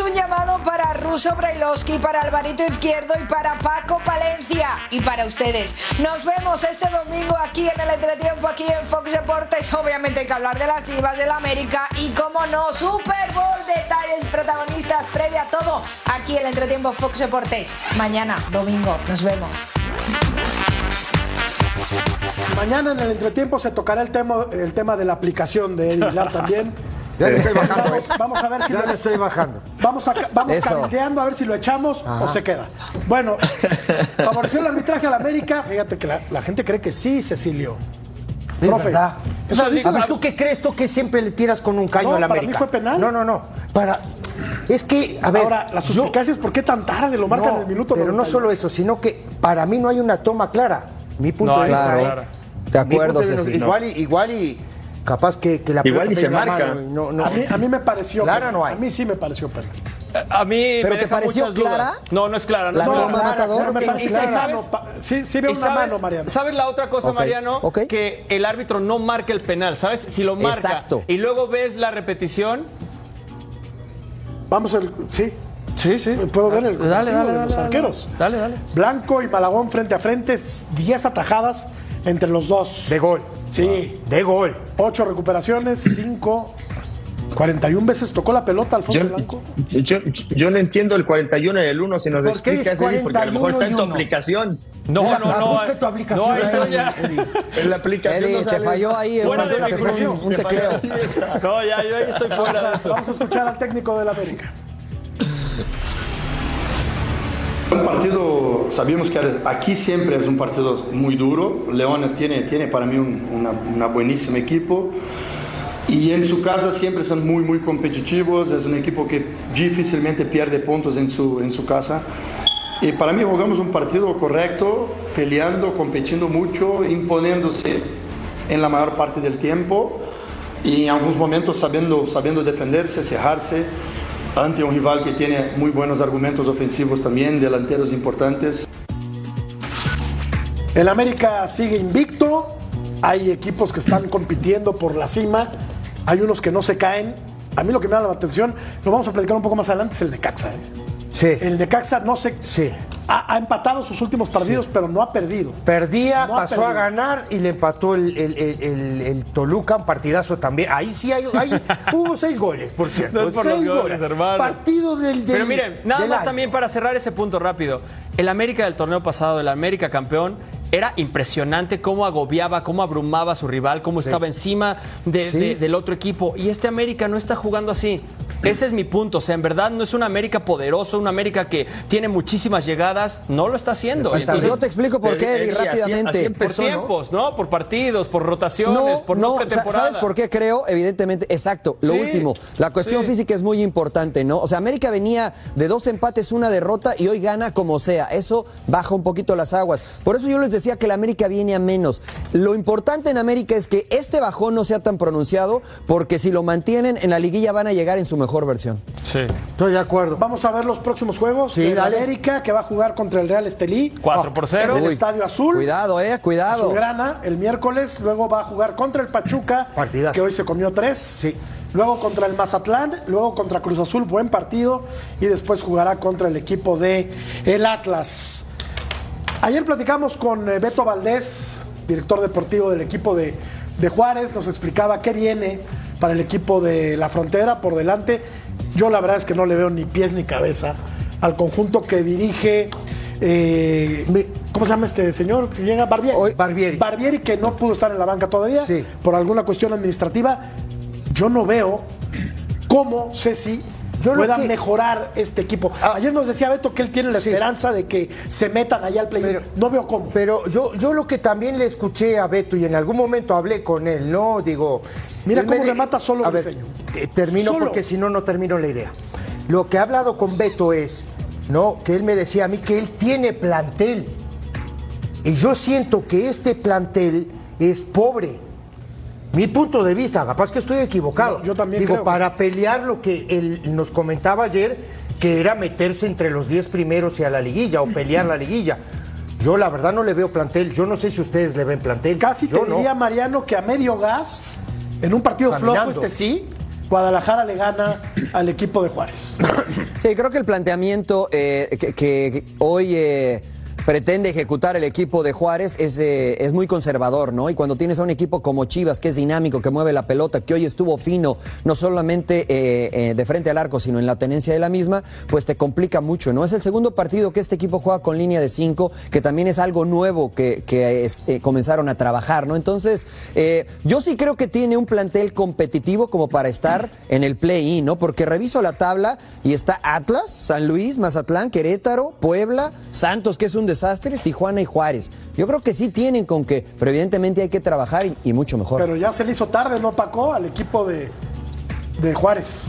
Un llamado para Russo Brailovsky, para Alvarito Izquierdo y para Paco Palencia y para ustedes. Nos vemos este domingo aquí en el entretiempo, aquí en Fox Deportes. Obviamente hay que hablar de las chivas del América y, como no, Super Bowl, detalles, protagonistas, previa todo, aquí en el entretiempo Fox Deportes. Mañana, domingo, nos vemos. Mañana en el entretiempo se tocará el tema, el tema de la aplicación de Eddie Vilar también. Ya le estoy bajando. Vamos, vamos a ver si Ya lo- le estoy bajando. Vamos, a, vamos a ver si lo echamos o se queda. Bueno, favoreció el arbitraje al América. Fíjate que la, la gente cree que sí, Cecilio. Es Profe, verdad. eso A dice- ver, ¿tú qué crees? ¿Tú que siempre le tiras con un caño No, al para mí América? fue penal. No, no, no. Para... Es que, a ver... Ahora, las yo- suspicacias, ¿por qué tan tarde lo marcan en el minuto Pero no 91? solo eso, sino que para mí no hay una toma clara. Mi punto No de vista. Claro. Clara. De acuerdo, Ceci. Igual, y, igual y capaz que, que la Igual y se marca. no- no- A mí, a mí me pareció. Clara no hay. A mí sí me pareció penal. A mí ¿Pero me te pareció muchas dudas. clara? No, no es clara. No La es toma, clara. Matador. No me Y- clara. sabes- No, sí, sí veo una sabes- mano, Mariano. ¿Sabes la otra cosa, Ok, Mariano? ok. Que el árbitro no marca el penal, ¿sabes? Si lo marca Exacto. y luego ves la repetición. Vamos, el, sí. Sí, sí. Puedo ver el Dale, dale, de dale, los dale. arqueros. Dale, dale. Blanco y Malagón frente a frente, 10 atajadas entre los dos. De gol. Sí. De gol. 8 recuperaciones, 5. 41 veces tocó la pelota Alfonso Yo, Blanco. yo, yo no entiendo el 41 y el 1, si nos ¿Por qué explicas, es Eddie, porque a lo mejor está en tu 41 aplicación. No, Mira, no, no. busca tu aplicación no. Eddie. En la aplicación Eddie, no te falló ahí, Fuera de te falló un tecleo. No, ya, yo ahí estoy fuera de eso. Vamos a escuchar al técnico del América. Un partido, sabíamos que aquí siempre es un partido muy duro. León tiene, tiene para mí un una, una buenísimo equipo. Y en su casa siempre son muy, muy competitivos. Es un equipo que difícilmente pierde puntos en su, en su casa. Y para mí jugamos un partido correcto, peleando, compitiendo mucho, imponiéndose en la mayor parte del tiempo y en algunos momentos sabiendo, sabiendo defenderse, cerrarse ante un rival que tiene muy buenos argumentos ofensivos también, delanteros importantes. El América sigue invicto. Hay equipos que están compitiendo por la cima. Hay unos que no se caen. A mí lo que me da la atención, lo vamos a platicar un poco más adelante, es el Necaxa. ¿eh? Sí. El Necaxa no se. Sí. Ha, ha empatado sus últimos partidos, pero no ha perdido. Perdía, No pasó a ganar y le empató el, el- el- el- el Toluca, un partidazo también. Ahí sí hay, hay- hubo seis goles, por cierto. No es por seis los goles, hermano. Partido del, del Pero miren, nada más año. también para cerrar ese punto rápido. El América del torneo pasado, el América campeón, era impresionante cómo agobiaba, cómo abrumaba a su rival, cómo estaba encima de- Sí. de- del otro equipo. Y este América no está jugando así. Ese es mi punto. O sea, en verdad no es un América poderoso, un América que tiene muchísimas llegadas. No lo está haciendo. Entonces, Yo te explico por qué, Eddie, Eddie, así- así rápidamente. empezó. por tiempos, ¿no? Por partidos, por rotaciones, No, por no, pretemporada. ¿sabes por qué creo? Evidentemente, exacto, lo Sí, último. La cuestión sí. física es muy importante, ¿no? O sea, América venía de dos empates, una derrota y hoy gana como sea. Eso baja un poquito las aguas. Por eso yo les decía que la América viene a menos. Lo importante en América es que este bajón no sea tan pronunciado, porque si lo mantienen en la liguilla van a llegar en su mejor versión. Sí. Estoy de acuerdo. Vamos a ver los próximos juegos. Sí, dale. América, que va a jugar contra el Real Estelí. 4 por 0. En el Uy, Estadio Azul. Cuidado, eh, cuidado. Azulgrana el miércoles, luego va a jugar contra el Pachuca, Partidazo. que hoy se comió tres. Sí. Luego contra el Mazatlán, luego contra Cruz Azul, buen partido, y después jugará contra el equipo de el Atlas. Ayer platicamos con eh, Beto Valdés, director deportivo del equipo de, de Juárez, nos explicaba qué viene para el equipo de la frontera por delante. Yo la verdad es que no le veo ni pies ni cabeza al conjunto que dirige. eh, ¿Cómo se llama este señor? que llega Barbieri. Hoy- Barbieri. Barbieri, que no pudo estar en la banca todavía Sí. por alguna cuestión administrativa. Yo no veo cómo Ceci Yo lo pueda que- mejorar este equipo. Ah. Ayer nos decía Beto que él tiene la Sí. esperanza de que se metan allá al play. Pero- no veo cómo. Pero yo, yo lo que también le escuché a Beto y en algún momento hablé con él, ¿no? Digo. Mira me cómo de- remata solo A ver, eh, termino Solo. porque si no, no termino la idea. Lo que he hablado con Beto es, ¿no? Que él me decía a mí que él tiene plantel. Y yo siento que este plantel es pobre. Mi punto de vista, capaz que estoy equivocado. No, yo también Digo, creo. para pelear lo que él nos comentaba ayer, que era meterse entre los 10 primeros y a la liguilla, o pelear la liguilla. Yo la verdad no le veo plantel. Yo no sé si ustedes le ven plantel. Casi Yo te no. diría, Mariano, que a medio gas, en un partido Caminando. flojo este sí, Guadalajara le gana al equipo de Juárez. Sí, creo que el planteamiento eh, que, que hoy eh, pretende ejecutar el equipo de Juárez es, eh, es muy conservador, ¿no? Y cuando tienes a un equipo como Chivas, que es dinámico, que mueve la pelota, que hoy estuvo fino, no solamente eh, eh, de frente al arco, sino en la tenencia de la misma, pues te complica mucho, ¿no? Es el segundo partido que este equipo juega con línea de cinco, que también es algo nuevo que, que, este, comenzaron a trabajar, ¿no? Entonces, eh, yo sí creo que tiene un plantel competitivo como para estar en el play-in, ¿no? Porque reviso la tabla y está Atlas, San Luis, Mazatlán, Querétaro, Puebla, Santos, que es un desastre, Tijuana y Juárez. Yo creo que sí tienen con que, pero evidentemente hay que trabajar y, y mucho mejor. Pero ya se le hizo tarde, ¿no, Paco? Al equipo de, de Juárez.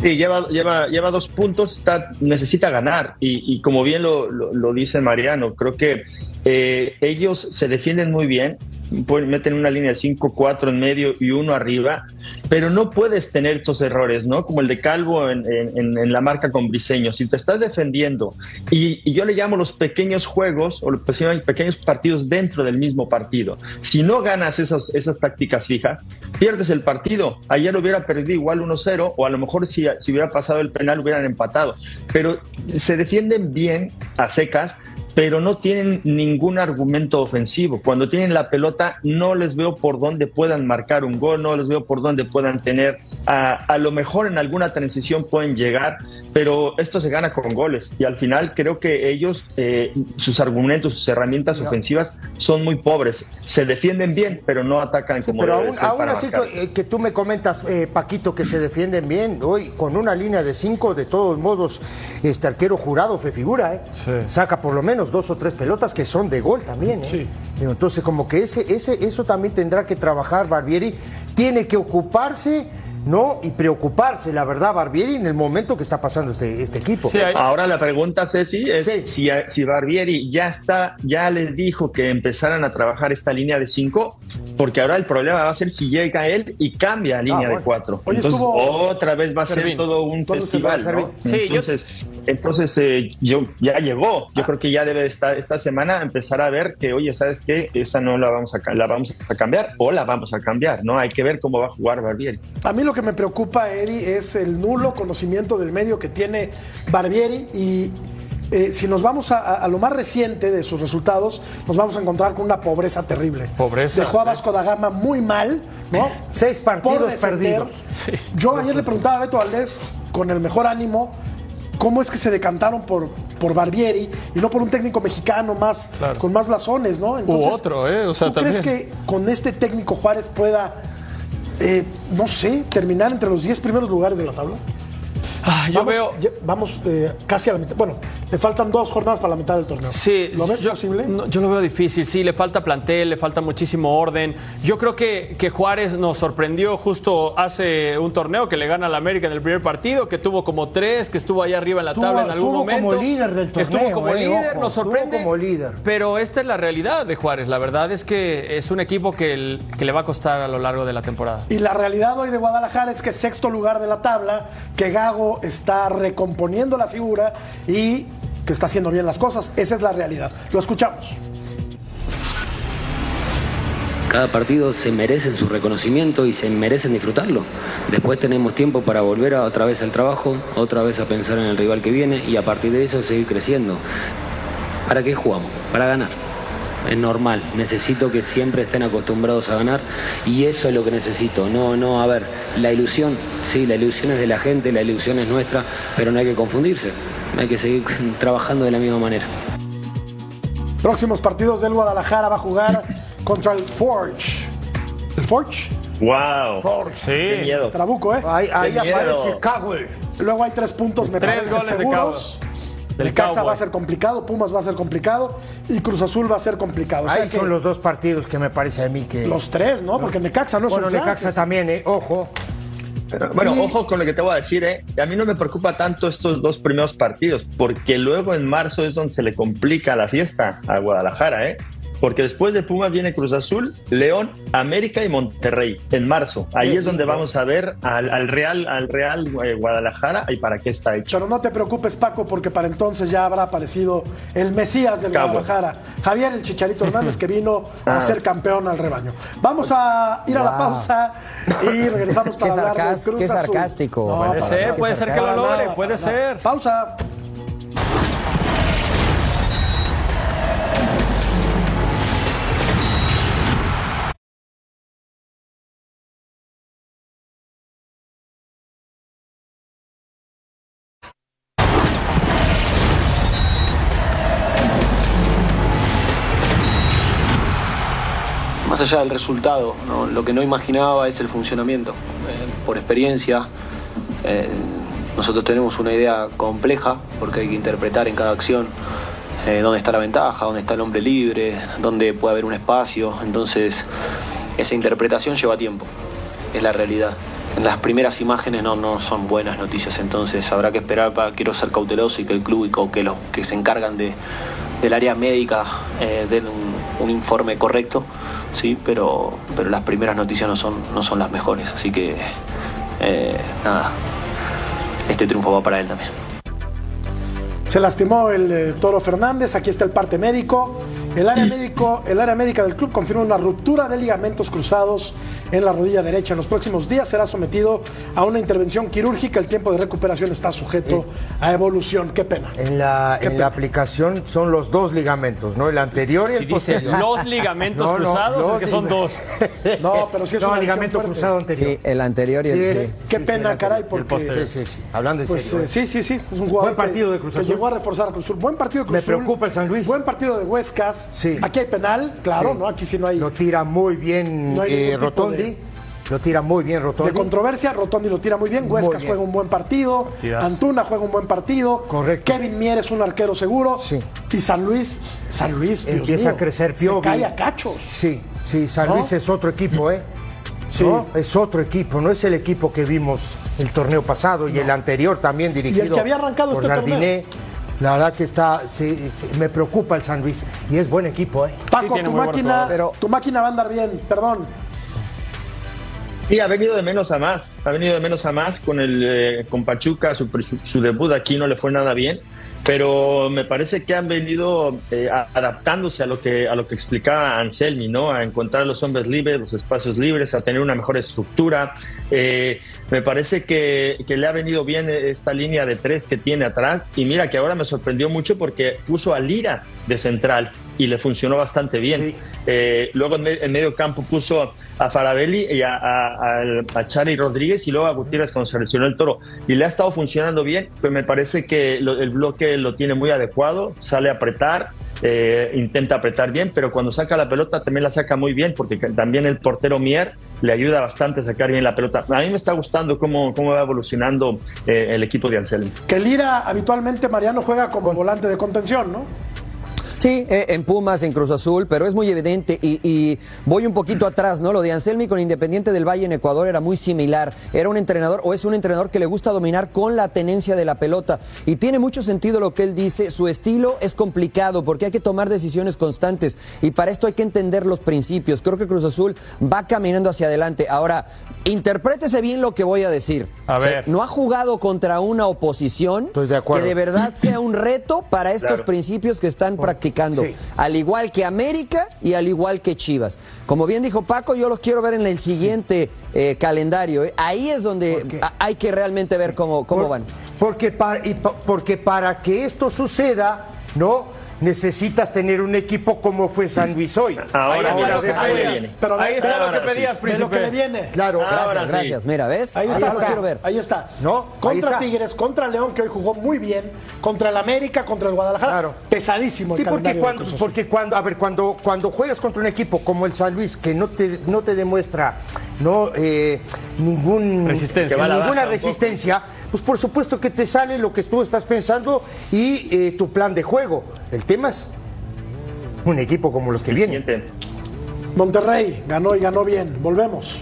Sí, lleva, lleva, lleva dos puntos, está, necesita ganar. Y, y como bien lo, lo, lo, dice Mariano, creo que eh, ellos se defienden muy bien, meten una línea de 5-4 en medio y uno arriba, pero no puedes tener estos errores, ¿no? Como el de Calvo en, en, la marca con Briseño. Si te estás defendiendo, y, yo le llamo los pequeños juegos o los pequeños partidos dentro del mismo partido. Si no ganas esos, esas tácticas fijas, pierdes el partido. Ayer hubiera perdido igual 1-0, o a lo mejor si, si hubiera pasado el penal hubieran empatado. Pero se defienden bien a secas pero no tienen ningún argumento ofensivo. Cuando tienen la pelota, no les veo por dónde puedan marcar un gol, no les veo por dónde puedan tener, a, a lo mejor en alguna transición pueden llegar, pero esto se gana con goles. Y al final creo que ellos, eh, sus argumentos, sus herramientas ofensivas son muy pobres. Se defienden bien, pero no atacan sí, como pero debe aún, ser aún para así que, que tú me comentas, eh, Paquito, que se defienden bien, hoy con una línea de cinco, de todos modos, este arquero jurado fue figura, ¿eh? Sí. saca por lo menos dos o tres pelotas que son de gol también. ¿eh? Sí. Entonces, como que ese, ese, eso también tendrá que trabajar Barbieri. Tiene que ocuparse, ¿no? Y preocuparse, la verdad, Barbieri, en el momento que está pasando este, este equipo. Sí, Ahora la pregunta, Ceci, es Sí. si, si Barbieri ya está, ya les dijo que empezaran a trabajar esta línea de cinco, porque ahora el problema va a ser si llega él y cambia a línea bueno. de cuatro. Oye, Entonces, estuvo- otra vez va a ser Servín. todo un ¿Dónde se festival, va, ¿no? Sí, yo- Entonces, eh, yo ya llegó. Yo creo que ya debe estar esta semana empezar a ver que, oye, ¿sabes qué? Esa no la vamos a, la vamos a cambiar o la vamos a cambiar, ¿no? Hay que ver cómo va a jugar Barbieri. A mí lo que me preocupa, Eddie, es el nulo conocimiento del medio que tiene Barbieri y eh, si nos vamos a, a- a lo más reciente de sus resultados, nos vamos a encontrar con una pobreza terrible. Pobreza, Dejó a. Vasco da Gama muy mal, ¿no? Seis partidos perdidos. Sí. Yo ayer le preguntaba a Beto Valdés, con el mejor ánimo, cómo es que se decantaron por, por Barbieri y no por un técnico mexicano más Claro. con más blasones, ¿no? otro, ¿eh? O sea, ¿tú crees que con este técnico Juárez pueda, eh, no sé, terminar entre los 10 primeros lugares de la tabla? Ah, yo vamos, veo. ya- vamos eh, casi a la mitad. Bueno, le faltan dos jornadas para la mitad del torneo. Sí, ¿Lo ves yo, posible? no, yo lo veo difícil, sí, le falta plantel, le falta muchísimo orden. Yo creo que, que Juárez nos sorprendió justo hace un torneo que le gana al América en el primer partido, que tuvo como tres, que estuvo allá arriba en la tabla en algún estuvo como momento. líder del que Estuvo torneo, como eh, líder, ojo, nos sorprende. como líder. Pero esta es la realidad de Juárez. La verdad es que es un equipo que, el- que le va a costar a lo largo de la temporada. Y la realidad hoy de Guadalajara es que sexto lugar de la tabla, que Gago está recomponiendo la figura y que está haciendo bien las cosas. Esa es la realidad. Lo escuchamos. Cada partido se merecen su reconocimiento y se merecen disfrutarlo. Después tenemos tiempo para volver a, otra vez al trabajo, otra vez a pensar en el rival que viene y a partir de eso seguir creciendo. ¿Para qué jugamos? Para ganar. Es normal, necesito que siempre estén acostumbrados a ganar y eso es lo que necesito. No, no, a ver, la ilusión, sí, la ilusión es de la gente, la ilusión es nuestra, pero no hay que confundirse, hay que seguir trabajando de la misma manera. Próximos partidos del Guadalajara va a jugar contra el Forge. ¿El Forge? ¡Wow! Forge. Sí. ¡Qué miedo! Trabuco, ¿eh? Ahí, aparece Cowell. Luego hay tres puntos, me Tres parece, goles de seguros. Del Necaxa Cowboy. va a ser complicado, Pumas va a ser complicado y Cruz Azul va a ser complicado. O sea Ahí que son los dos partidos que me parece a mí que. los tres, ¿no? Porque Necaxa no es bueno, Necaxa también, eh, ojo. Pero, bueno, Y- ojo con lo que te voy a decir, ¿eh? A mí no me preocupa tanto estos dos primeros partidos, porque luego en marzo es donde se le complica la fiesta a Guadalajara, ¿eh? Porque después de Pumas viene Cruz Azul, León, América y Monterrey en marzo. Ahí es donde vamos a ver al, al Real, al Real eh, Guadalajara y para qué está hecho. Pero no te preocupes, Paco, porque para entonces ya habrá aparecido el Mesías del Cabo. Guadalajara, Javier el Chicharito Hernández, que vino a Ah. ser campeón al rebaño. Vamos a ir a la Wow. pausa y regresamos Qué para hablar de Cruz qué Azul. sarcástico. No, Puede ser, puede qué ser que lo logre, puede ser. Pausa. Más allá del resultado, lo que no imaginaba es el funcionamiento. Eh, por experiencia, eh, nosotros tenemos una idea compleja porque hay que interpretar en cada acción eh, dónde está la ventaja, dónde está el hombre libre, dónde puede haber un espacio. Entonces, esa interpretación lleva tiempo, es la realidad. En las primeras imágenes no, no son buenas noticias, entonces habrá que esperar para, quiero ser cauteloso y que el club y que los que se encargan de, del área médica den un informe correcto, sí, pero, pero las primeras noticias no son, no son las mejores, así que eh, nada, este triunfo va para él también. Se lastimó el eh, Toro Fernández, aquí está el parte médico. El área, médico, el área médica del club confirma una ruptura de ligamentos cruzados en la rodilla derecha. En los próximos días será sometido a una intervención quirúrgica. El tiempo de recuperación está sujeto a evolución. Qué pena. En la, Qué en la aplicación son los dos ligamentos, ¿no? El anterior y Si el dice posterior. los ligamentos No, no, cruzados, los es que son dos. No, pero sí es no, una ligamento fuerte. cruzado anterior. Sí, el anterior y el Sí, que- es- Qué sí, pena, sí, caray, el porque- posterior. Sí, sí, sí. Hablando en Pues serio. eh, ¿eh? sí, sí, sí. Es un jugador Buen partido que, de Cruz que Azul. llegó a reforzar a Cruz Azul. Buen partido de Cruz Me Azul. preocupa el San Luis. Buen partido de Huescas. Sí. Aquí hay penal, claro, Sí. ¿no? Aquí sí no hay. Lo tira muy bien No eh, Rotondi. de- Lo tira muy bien Rotondi. De controversia, Rotondi lo tira muy bien, Huescas bien. juega un buen partido. Antuna juega un buen partido, Correcto. Kevin Mier es un arquero seguro, Sí. y San Luis, San Luis, Dios Empieza mío, a crecer se Piovi. cae a cachos. Sí, sí, San ¿No? Luis es otro equipo, ¿eh? Sí. ¿No? Es otro equipo, no es el equipo que vimos el torneo pasado y el anterior también dirigido que había arrancado por este Jardiné. La verdad que está, sí, sí, me preocupa el San Luis y es buen equipo, ¿eh? Paco, tu máquina. Pero- tu máquina va a andar bien, perdón. Sí, ha venido de menos a más, ha venido de menos a más con el eh, con Pachuca, su, su- su debut aquí no le fue nada bien, pero me parece que han venido eh, adaptándose a lo que a lo que explicaba Anselmi, ¿no? A encontrar los hombres libres, los espacios libres, a tener una mejor estructura. Eh, me parece que, que le ha venido bien esta línea de tres que tiene atrás y mira que ahora me sorprendió mucho porque puso a Lira de central y le funcionó bastante bien. Sí. Eh, luego en, me- en medio campo puso a Farabelli y a, a, Charly Rodríguez y luego a Gutiérrez cuando se lesionó el toro. Y le ha estado funcionando bien, pues me parece que lo- el bloque lo tiene muy adecuado, sale a apretar, eh, intenta apretar bien, pero cuando saca la pelota también la saca muy bien, porque también el portero Mier le ayuda bastante a sacar bien la pelota. A mí me está gustando cómo, cómo va evolucionando eh, el equipo de Anselmi. Que Lira habitualmente Mariano juega como volante de contención, ¿no? Sí, eh, en Pumas, en Cruz Azul, pero es muy evidente y, y voy un poquito atrás, ¿no? Lo de Anselmi con Independiente del Valle en Ecuador era muy similar. Era un entrenador o es un entrenador que le gusta dominar con la tenencia de la pelota y tiene mucho sentido lo que él dice. Su estilo es complicado porque hay que tomar decisiones constantes y para esto hay que entender los principios. Creo que Cruz Azul va caminando hacia adelante. Ahora, interprétese bien lo que voy a decir. A ver. No ha jugado contra una oposición Estoy de acuerdo. que de verdad sea un reto para estos Claro. principios que están practicando. Sí. Al igual que América y al igual que Chivas. Como bien dijo Paco, yo los quiero ver en el siguiente eh, calendario. ¿eh? Ahí es donde hay que realmente ver cómo, cómo Por- van. Porque para, y pa- porque para que esto suceda, ¿no? Necesitas tener un equipo como fue San Luis hoy. Ahora, Ahí está ahora lo que después pedías. viene. Pero Ahí está ahora lo que sí. pedías, De lo que le príncipe. viene. Claro, Ahora Gracias, sí. gracias. Mira, ¿ves? Ahí está, lo quiero ver. Ahí está. ¿No? Ahí Contra está. Tigres, contra León, que hoy jugó muy bien, contra el América, contra el Guadalajara. Claro. Pesadísimo el Sí, porque calendario de cuando, porque cuando, a ver, cuando, cuando juegas contra un equipo como el San Luis, que no te, no te demuestra no, eh, ningún, Resistencia. Ninguna baja poco. Pues por supuesto que te sale lo que tú estás pensando y eh, tu plan de juego. El tema es un equipo como los que vienen. Monterrey ganó y ganó bien. Volvemos.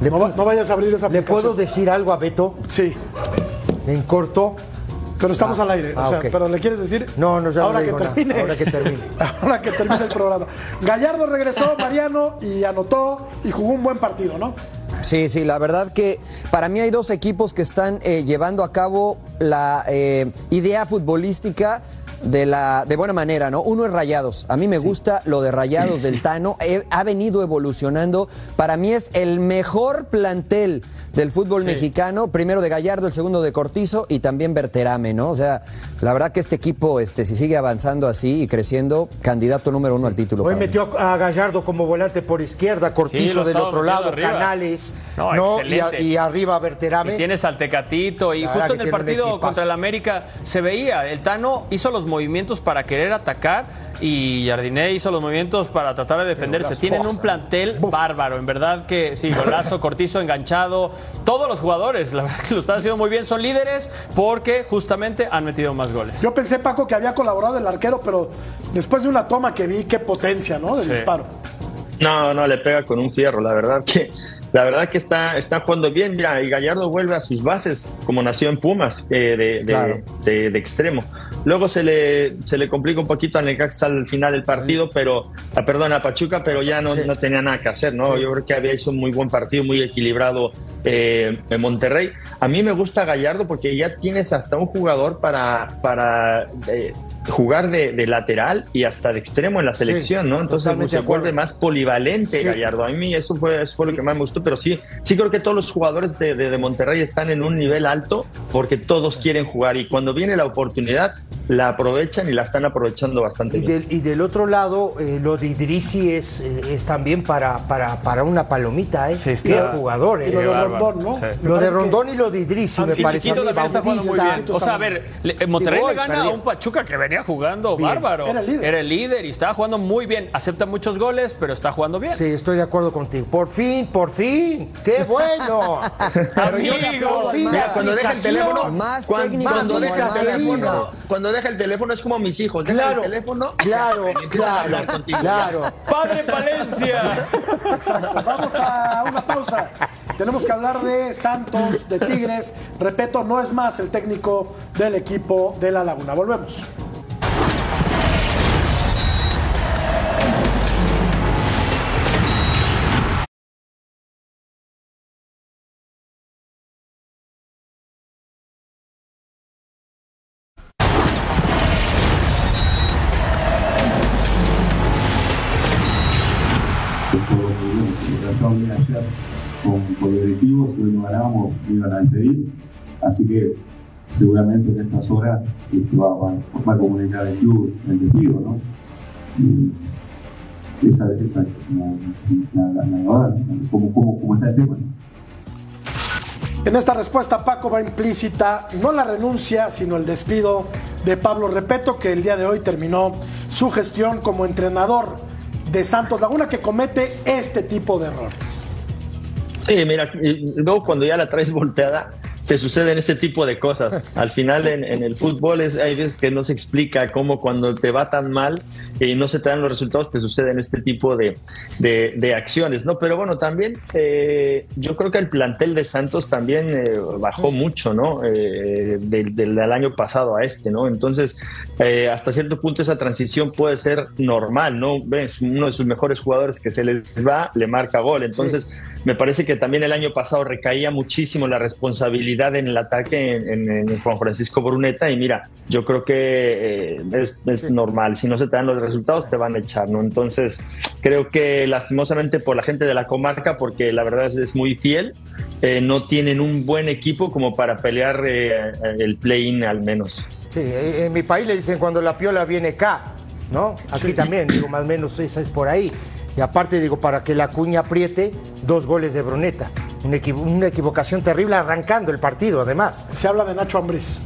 ¿Le, No, va- no vayas a abrir esa ¿Le aplicación. puedo decir algo a Beto? Sí, En corto. pero estamos Ah, al aire. o ah, sea, pero ¿le quieres decir? No, no, ya no ahora le que nada. termine. Ahora que termine. ahora que termine el programa. Gallardo regresó, Mariano, y anotó y jugó un buen partido, ¿no? Sí, sí, la verdad que para mí hay dos equipos que están eh, llevando a cabo la eh, idea futbolística de la de buena manera, ¿no? Uno es Rayados. A mí me gusta lo de Rayados del Tano. He- ha venido evolucionando. Para mí es el mejor plantel del fútbol mexicano. Primero de Gallardo, el segundo de Cortizo y también Berterame, ¿no? O sea, la verdad que este equipo, este, si sigue avanzando así y creciendo, candidato número uno al título. Hoy mí. metió a Gallardo como volante por izquierda, Cortizo del otro lado, arriba. Canales, No, ¿no? Y, a- y arriba Berterame. Y tienes al Tecatito y La justo en el partido contra el América se veía, el Tano hizo los movimientos para querer atacar y Jardiné hizo los movimientos para tratar de defenderse. Tienen un plantel bárbaro, en verdad que sí, golazo, Cortizo enganchado, todos los jugadores, la verdad que lo están haciendo muy bien, son líderes porque justamente han metido más goles. Yo pensé, Paco, que había colaborado el arquero, pero después de una toma que vi, qué potencia, ¿no? Del Sí. disparo. No, no, le pega con un fierro, la verdad que la verdad que está, está jugando bien. Mira, y Gallardo vuelve a sus bases, como nació en Pumas, eh, de, de- Claro. de- de extremo. Luego se le, se le complica un poquito a Necaxa al final del partido, pero, ah, perdón, a Pachuca, pero ya no, Sí. no tenía nada que hacer, ¿no? Yo creo que había hecho un muy buen partido, muy equilibrado eh, en Monterrey. A mí me gusta Gallardo porque ya tienes hasta un jugador para, para eh, jugar de, de lateral y hasta de extremo en la selección, ¿no? Entonces totalmente se vuelve más polivalente Sí. Gallardo. A mí eso fue, eso fue lo que más me gustó, pero sí, sí creo que todos los jugadores de, de- de Monterrey están en un nivel alto porque todos quieren jugar y cuando viene la oportunidad la aprovechan y la están aprovechando bastante Y bien. del, y del otro lado, eh, lo de Idrisi es, eh, es también para, para, para una palomita, ¿eh? Sí, está- Qué jugador, ¿eh? Y lo de. Rondón, ¿no? Sí. Me Lo de Rondón y lo de Idrisi, me Sí, parece a Chiquito también está jugando muy bien. O sea, a ver, Monterrey le gana a un Pachuca que venía jugando Bien. bárbaro. Era el líder. Era el líder y estaba jugando muy bien. Acepta muchos goles, pero está jugando bien. Sí, estoy de acuerdo contigo. Por fin, por fin. ¡Qué bueno! Pero Amigo, por fin. Mira, cuando deja el teléfono, Más cuando, deja el teléfono, cuando deja el teléfono es como mis hijos, deja Claro, el teléfono, claro, claro, claro. ¡Padre Palencia! Exacto. Vamos a una pausa. Tenemos que hablar de Santos, de Tigres. Repito, no es más el técnico del equipo de La Laguna. Volvemos. Bien. Lo tratamos bien ayer con, con los directivos, hoy no ganamos, iban a despedir. Así que seguramente en estas horas este, va, va- va a comunicar el club el despido, ¿no? Y esa, esa es la, verdad. ¿Cómo, cómo, cómo está el tema. En esta respuesta, Paco va implícita no la renuncia, sino el despido de Pablo Repeto, que el día de hoy terminó su gestión como entrenador de Santos Laguna, que comete este tipo de errores. Sí, mira, luego cuando ya la traes volteada, te suceden este tipo de cosas. Al final en, en el fútbol es, hay veces que no se explica cómo cuando te va tan mal y no se te dan los resultados, te suceden este tipo de, de- acciones, ¿no? Pero bueno, también eh, yo creo que el plantel de Santos también eh, bajó mucho, ¿no? Eh, del, del año pasado a este, ¿no? Entonces, eh, hasta cierto punto esa transición puede ser normal, ¿no? Ves, uno de sus mejores jugadores que se les va, le marca gol. Entonces, me parece que también el año pasado recaía muchísimo la responsabilidad en el ataque en, en- en Juan Francisco Bruneta y mira, yo creo que eh, es, es normal, si no se te dan los resultados te van a echar, ¿no? Entonces, creo que lastimosamente por la gente de la comarca, porque la verdad es, es muy fiel, eh, no tienen un buen equipo como para pelear eh, el play-in al menos. Sí, eh, en mi país le dicen cuando la piola viene acá, ¿no? Aquí también, digo, más o menos esa es por ahí. Y aparte, digo, para que la cuña apriete, dos goles de Bruneta. Una, equivo- una equivocación terrible arrancando el partido, además. Se habla de Nacho Ambriz.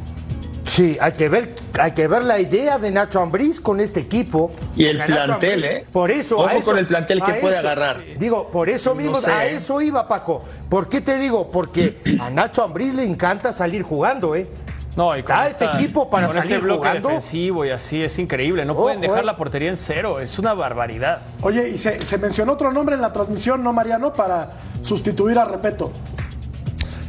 Sí, hay que ver, hay que ver la idea de Nacho Ambriz con este equipo. Y el plantel, Ambriz- ¿eh? Por eso, Ojo eso- con el plantel que puede eso- agarrar. Digo, por eso mismo, sé, a eso iba, Paco. ¿Por qué te digo? Porque a Nacho Ambriz le encanta salir jugando, ¿eh? No, y con ¿Está este equipo para con salir este bloque jugando? defensivo y así es increíble. No pueden dejar eh. la portería en cero. Es una barbaridad. Oye, y se, se mencionó otro nombre en la transmisión, ¿no, Mariano? Para sustituir a Repeto.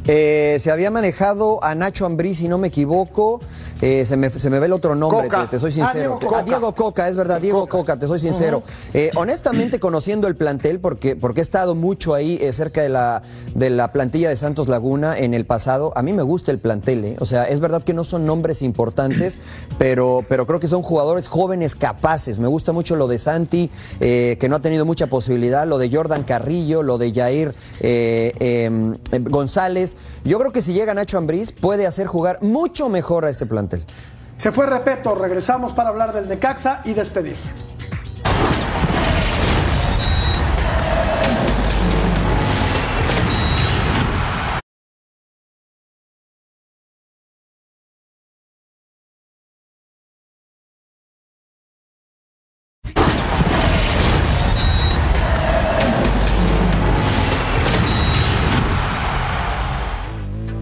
Eh, se había manejado a Nacho Ambriz, si no me equivoco. Eh, se, me, se me ve el otro nombre, te, te soy Ah, sincero. Diego Coca. A Diego Coca, es verdad, Diego Coca, te soy sincero. Eh, honestamente, conociendo el plantel, porque, porque he estado mucho ahí eh, cerca de la, de la plantilla de Santos Laguna en el pasado, a mí me gusta el plantel. eh. O sea, es verdad que no son nombres importantes, pero, pero creo que son jugadores jóvenes capaces. Me gusta mucho lo de Santi, que no ha tenido mucha posibilidad, lo de Jordan Carrillo, lo de Jair eh, eh, González. Yo creo que si llega Nacho Ambriz, puede hacer jugar mucho mejor a este plantel. Se fue Repeto, regresamos para hablar del Necaxa y despedir.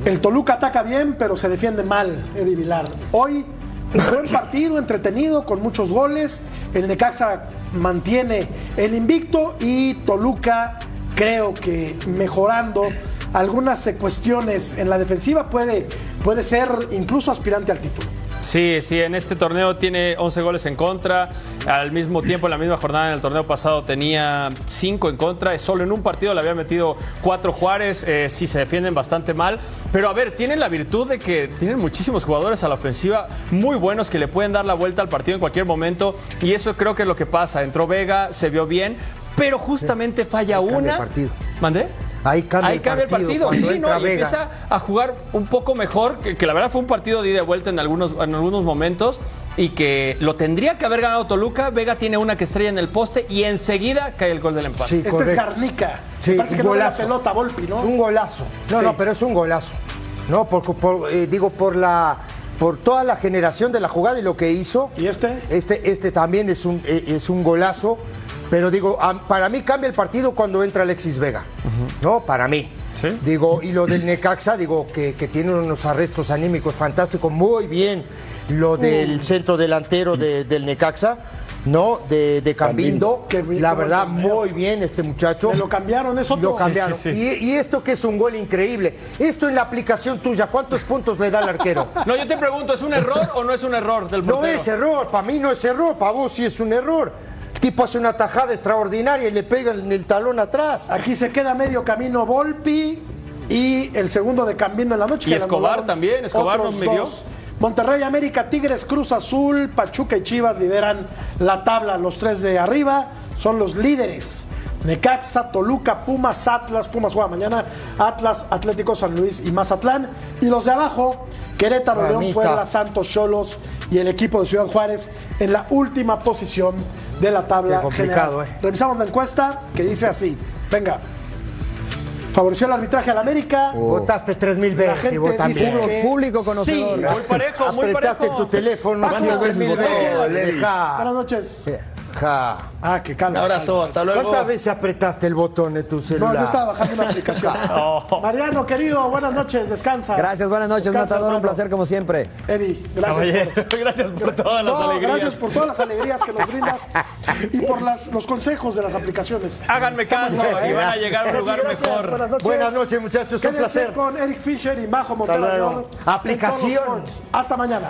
El Toluca ataca bien, pero se defiende mal, Eddie Vilar. Hoy, un buen partido, entretenido, con muchos goles. El Necaxa mantiene el invicto y Toluca, creo que mejorando algunas cuestiones en la defensiva, puede, puede ser incluso aspirante al título. Sí, sí, en este torneo tiene 11 goles en contra. Al mismo tiempo, en la misma jornada en el torneo pasado tenía 5 en contra. Solo en un partido le había metido 4 Juárez. Eh, sí, se defienden bastante mal. Pero a ver, tienen la virtud de que tienen muchísimos jugadores a la ofensiva muy buenos que le pueden dar la vuelta al partido en cualquier momento. Y eso creo que es lo que pasa. Entró Vega, se vio bien, pero justamente falla una. ¿Mandé? Ahí cambia, Ahí cambia el partido, sí, ¿no? Y Vega. empieza a jugar un poco mejor, que, que la verdad fue un partido de ida y vuelta en algunos, en algunos momentos y que lo tendría que haber ganado Toluca. Vega tiene una que estrella en el poste y enseguida cae el gol del empate. Sí, Este es. Garnica. Sí, Me parece que un no la golazo. pelota, Volpi, ¿no? Un golazo. No, Sí. no, pero es un golazo. No, por, por, eh, digo, por la por toda la generación de la jugada y lo que hizo. ¿Y este? Este, este también es un, eh, es un golazo. Pero digo, para mí cambia el partido cuando entra Alexis Vega. ¿No? Para mí. Sí. Digo, y lo del Necaxa, digo, que, que tiene unos arrestos anímicos fantásticos, muy bien. Lo del centro delantero de- del Necaxa, ¿no? De, de Cambindo. Qué bien, La verdad, muy bien este muchacho. Me lo cambiaron, es otro. Lo cambiaron. Sí, sí, Y, y esto que es un gol increíble. Esto en la aplicación tuya, ¿cuántos puntos le da al arquero? No, yo te pregunto, ¿es un error o no es un error del No portero? es error, para mí no es error, para vos sí es un error. Tipo hace una tajada extraordinaria y le pega en el talón atrás. Aquí se queda medio camino Volpi y el segundo de Cambiendo en la noche. Y Escobar también, Escobar otros no midió. Monterrey, América, Tigres, Cruz Azul, Pachuca y Chivas lideran la tabla. Los tres de arriba son los líderes. Necaxa, Toluca, Pumas, Atlas, Pumas juega mañana, Atlas, Atlético San Luis y Mazatlán. Y los de abajo, Querétaro, León, Mamita. Puebla, Santos, Cholos y el equipo de Ciudad Juárez en la última posición de la tabla Qué complicado, general. eh. Revisamos la encuesta que dice así. Venga. Favoreció el arbitraje al América. Votaste tres mil La veces y vos gente dice que Público conocedor. sí. Muy parejo, muy Apretaste parejo. tu teléfono mil veces. Buenas noches. Ja. Ah, que calma. Un abrazo, calma. hasta luego. ¿Cuántas veces apretaste el botón de tu No, celular? yo estaba bajando una aplicación. Mariano, querido, buenas noches, descansa. Gracias, buenas noches, Descansa, Matador. Un placer como siempre. Eddie, gracias. Por- gracias por todas las No, alegrías. gracias por todas las alegrías que nos brindas y por las- los consejos de las aplicaciones. Háganme Estamos caso y ¿eh? van a llegar a un lugar gracias, mejor. Buenas noches. Buenas noches, muchachos, un placer. con Eric Fisher y Majo en Aplicación. Hasta mañana.